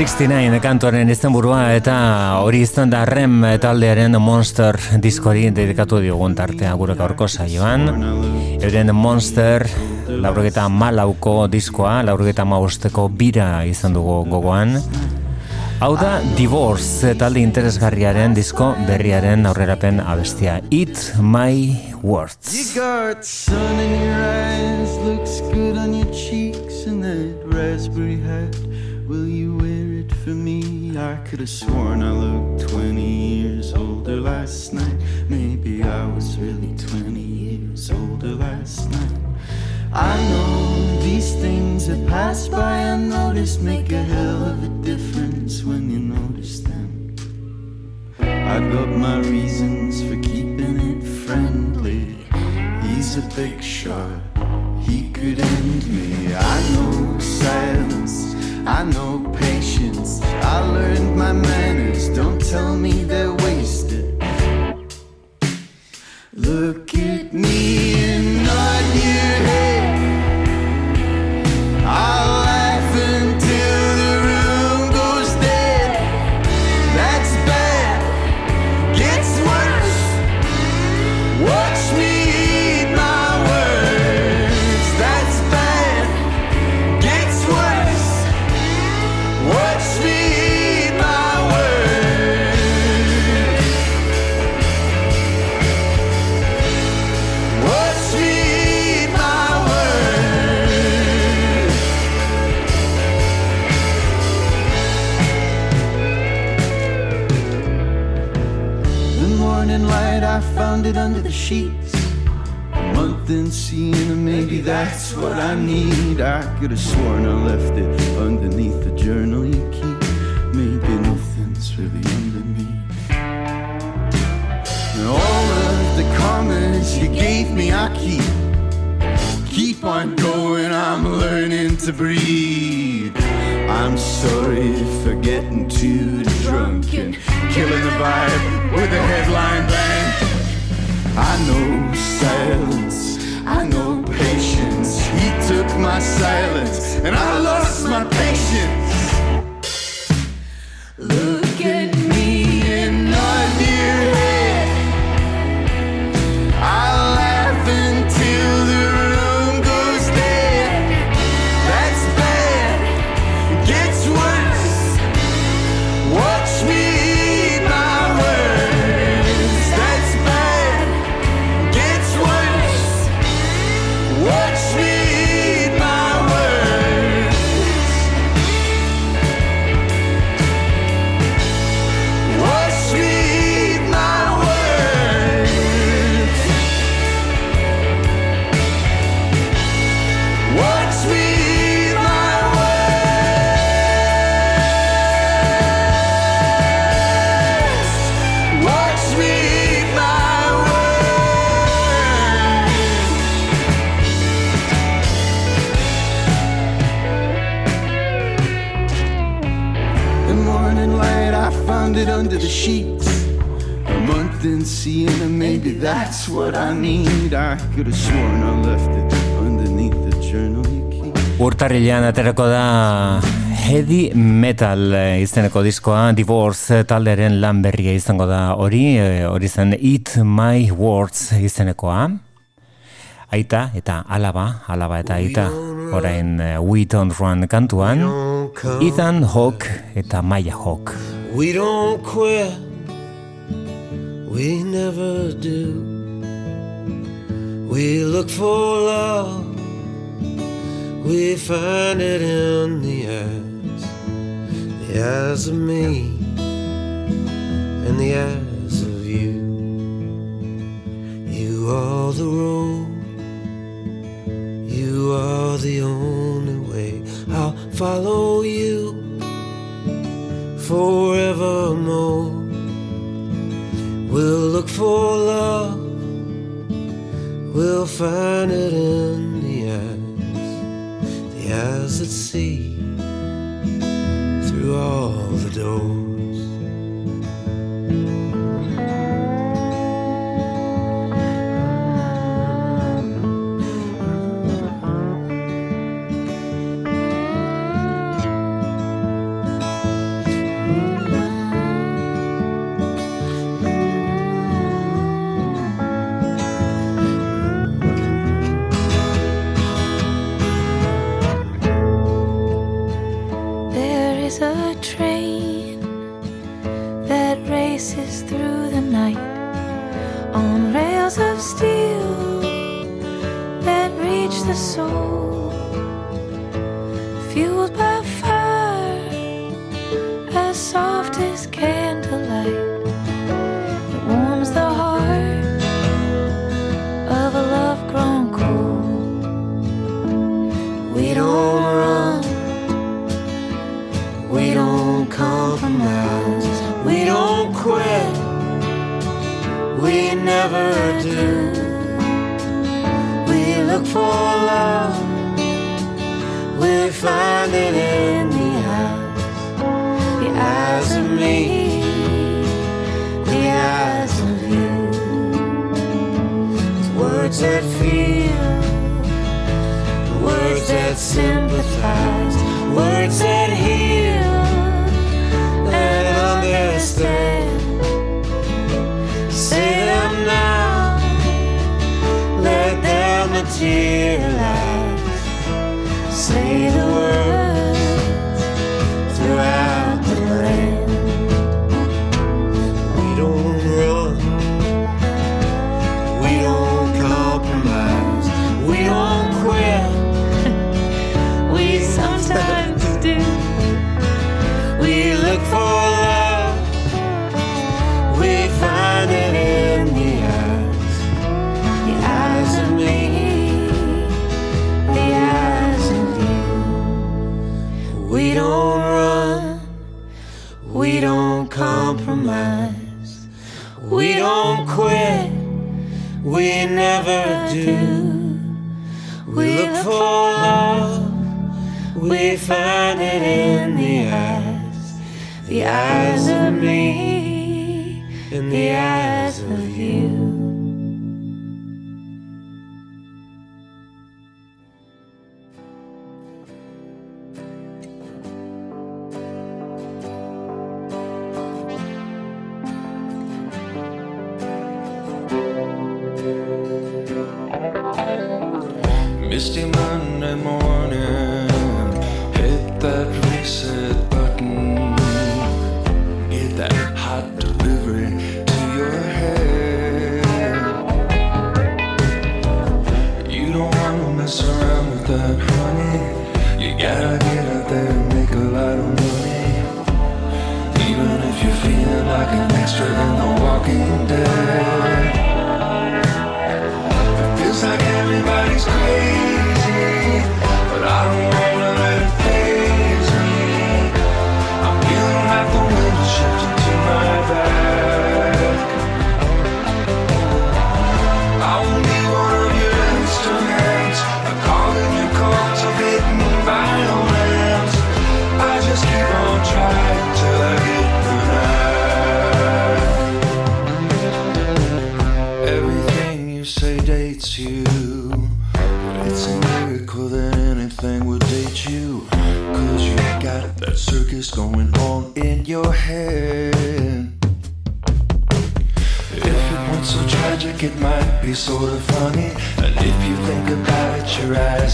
69 kantuaren izenburua eta hori izan da Rem taldearen Monster diskori dedikatu diogun tartea gure gaurko saioan. Euren Monster laurogeta malauko diskoa, laurogeta mausteko bira izan dugu gogoan. Hau da Divorce talde interesgarriaren disko berriaren aurrerapen abestia. Eat My Words. You got sun in your eyes, looks good on your cheeks, and that raspberry hat. Will you for me? I could have sworn I looked 20 years older last night. Maybe I was really 20 years older last night. I know these things that pass by unnoticed make a hell of a difference when you notice them. I've got my reasons for keeping it friendly. He's a big shot, he could end me. I know silence, I know patience. I learned my manners, don't tell me they're wasted. Look the sheets. A month in seeing, maybe that's what I need. I could have sworn I left it underneath the journal you keep. Maybe nothing's really underneath. And all of the comments you gave me, I keep. Keep on going, I'm learning to breathe. I'm sorry for getting too drunk and killing the vibe with a headline bang. I know silence, I know patience. He took my silence, and I lost my patience. In seeing, and maybe that's what I need. I could have sworn I left it underneath the journal you keep. Urtarrilean aterako da heavy metal eh, izeneko diskoa, Divorce talderen lan berria izango da hori, eh, hori zen Eat My Words izenekoa. Aita eta alaba, alaba eta aita, orain eh, We Don't Run kantuan, Ethan Hawke eta Maya Hawke. We don't quit, we never do. We look for love, we find it in the eyes, the eyes of me, and the eyes of you. You are the road, you are the only way. I'll follow you forevermore. We'll look for love, we'll find it in the eyes, the eyes that see through all the doors. soul.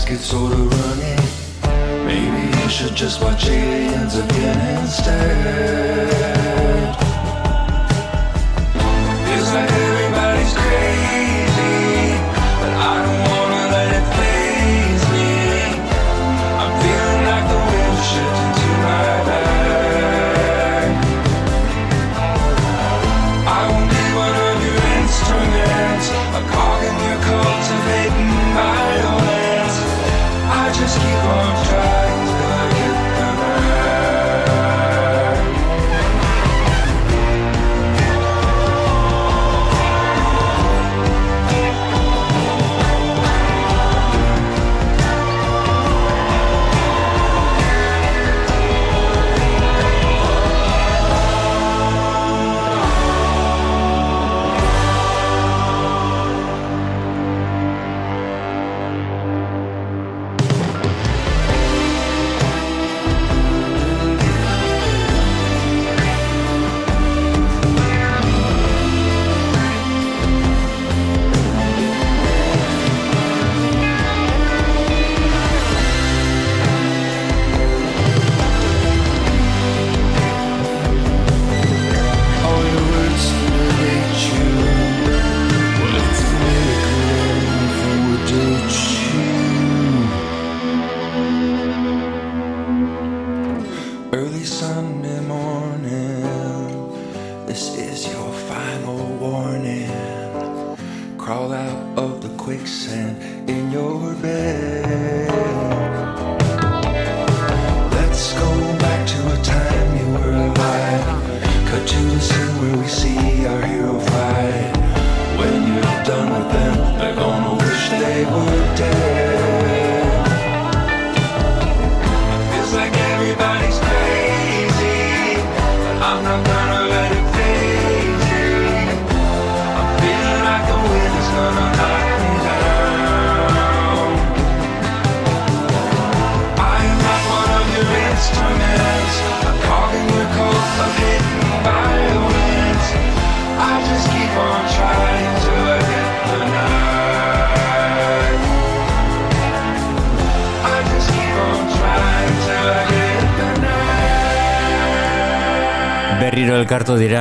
It's sort of running. Maybe I should just watch aliens again instead.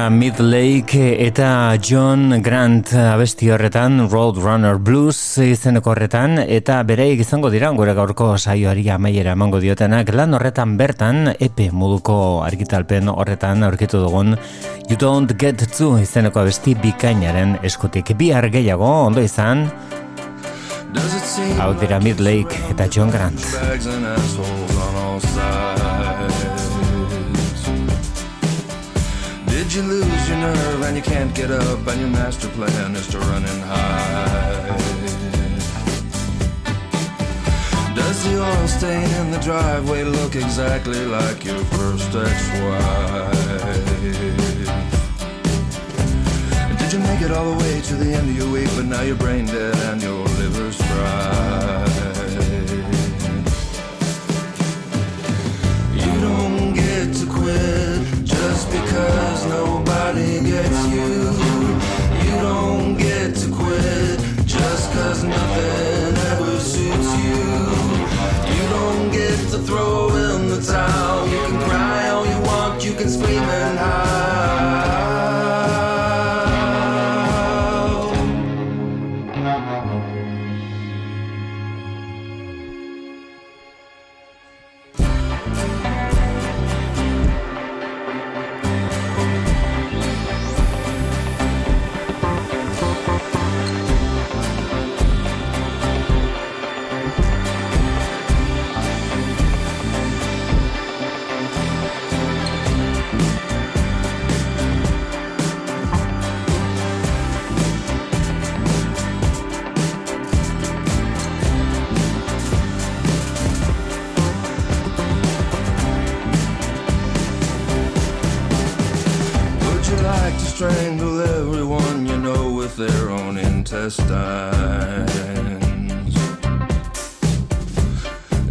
Elkartu dira Mid Lake eta John Grant abesti horretan, Roadrunner Blues izeneko horretan, eta bereik izango dira gure gaurko saioari amaiera emango diotenak lan horretan bertan, epe moduko argitalpen horretan aurkitu dugun You Don't Get To izeneko abesti bikainaren eskutik. Bihar gehiago, ondo izan, hau dira Mid Lake eta John Grant. Did you lose your nerve and you can't get up and your master plan is to run and hide? Does the oil stain in the driveway look exactly like your first ex-wife? Did you make it all the way to the end of your week, but now you're brain dead and your liver's fried? You don't get to quit because nobody gets you. You don't get to quit just cause nothing ever suits you. You don't get to throw in the towel. Intestines?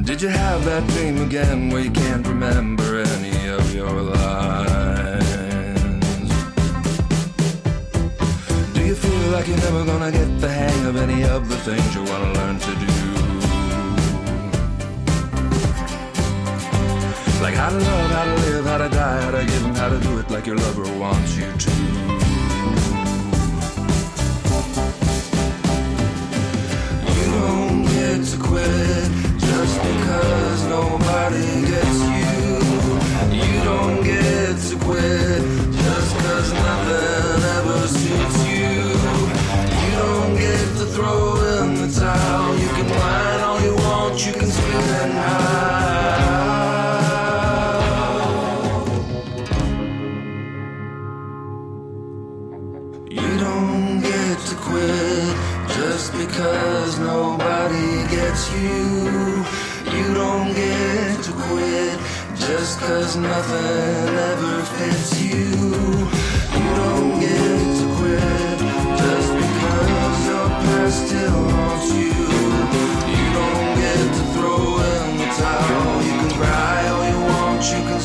Did you have that dream again where you can't remember any of your lines? Do you feel like you're never gonna get the hang of any of the things you wanna learn to do? Like how to love, how to live, how to die, how to give and how to do it like your lover wants you to. Quit Cause nothing ever fits you. You don't get to quit just because your past still haunts you. You don't get to throw in the towel. You can cry all you want, you can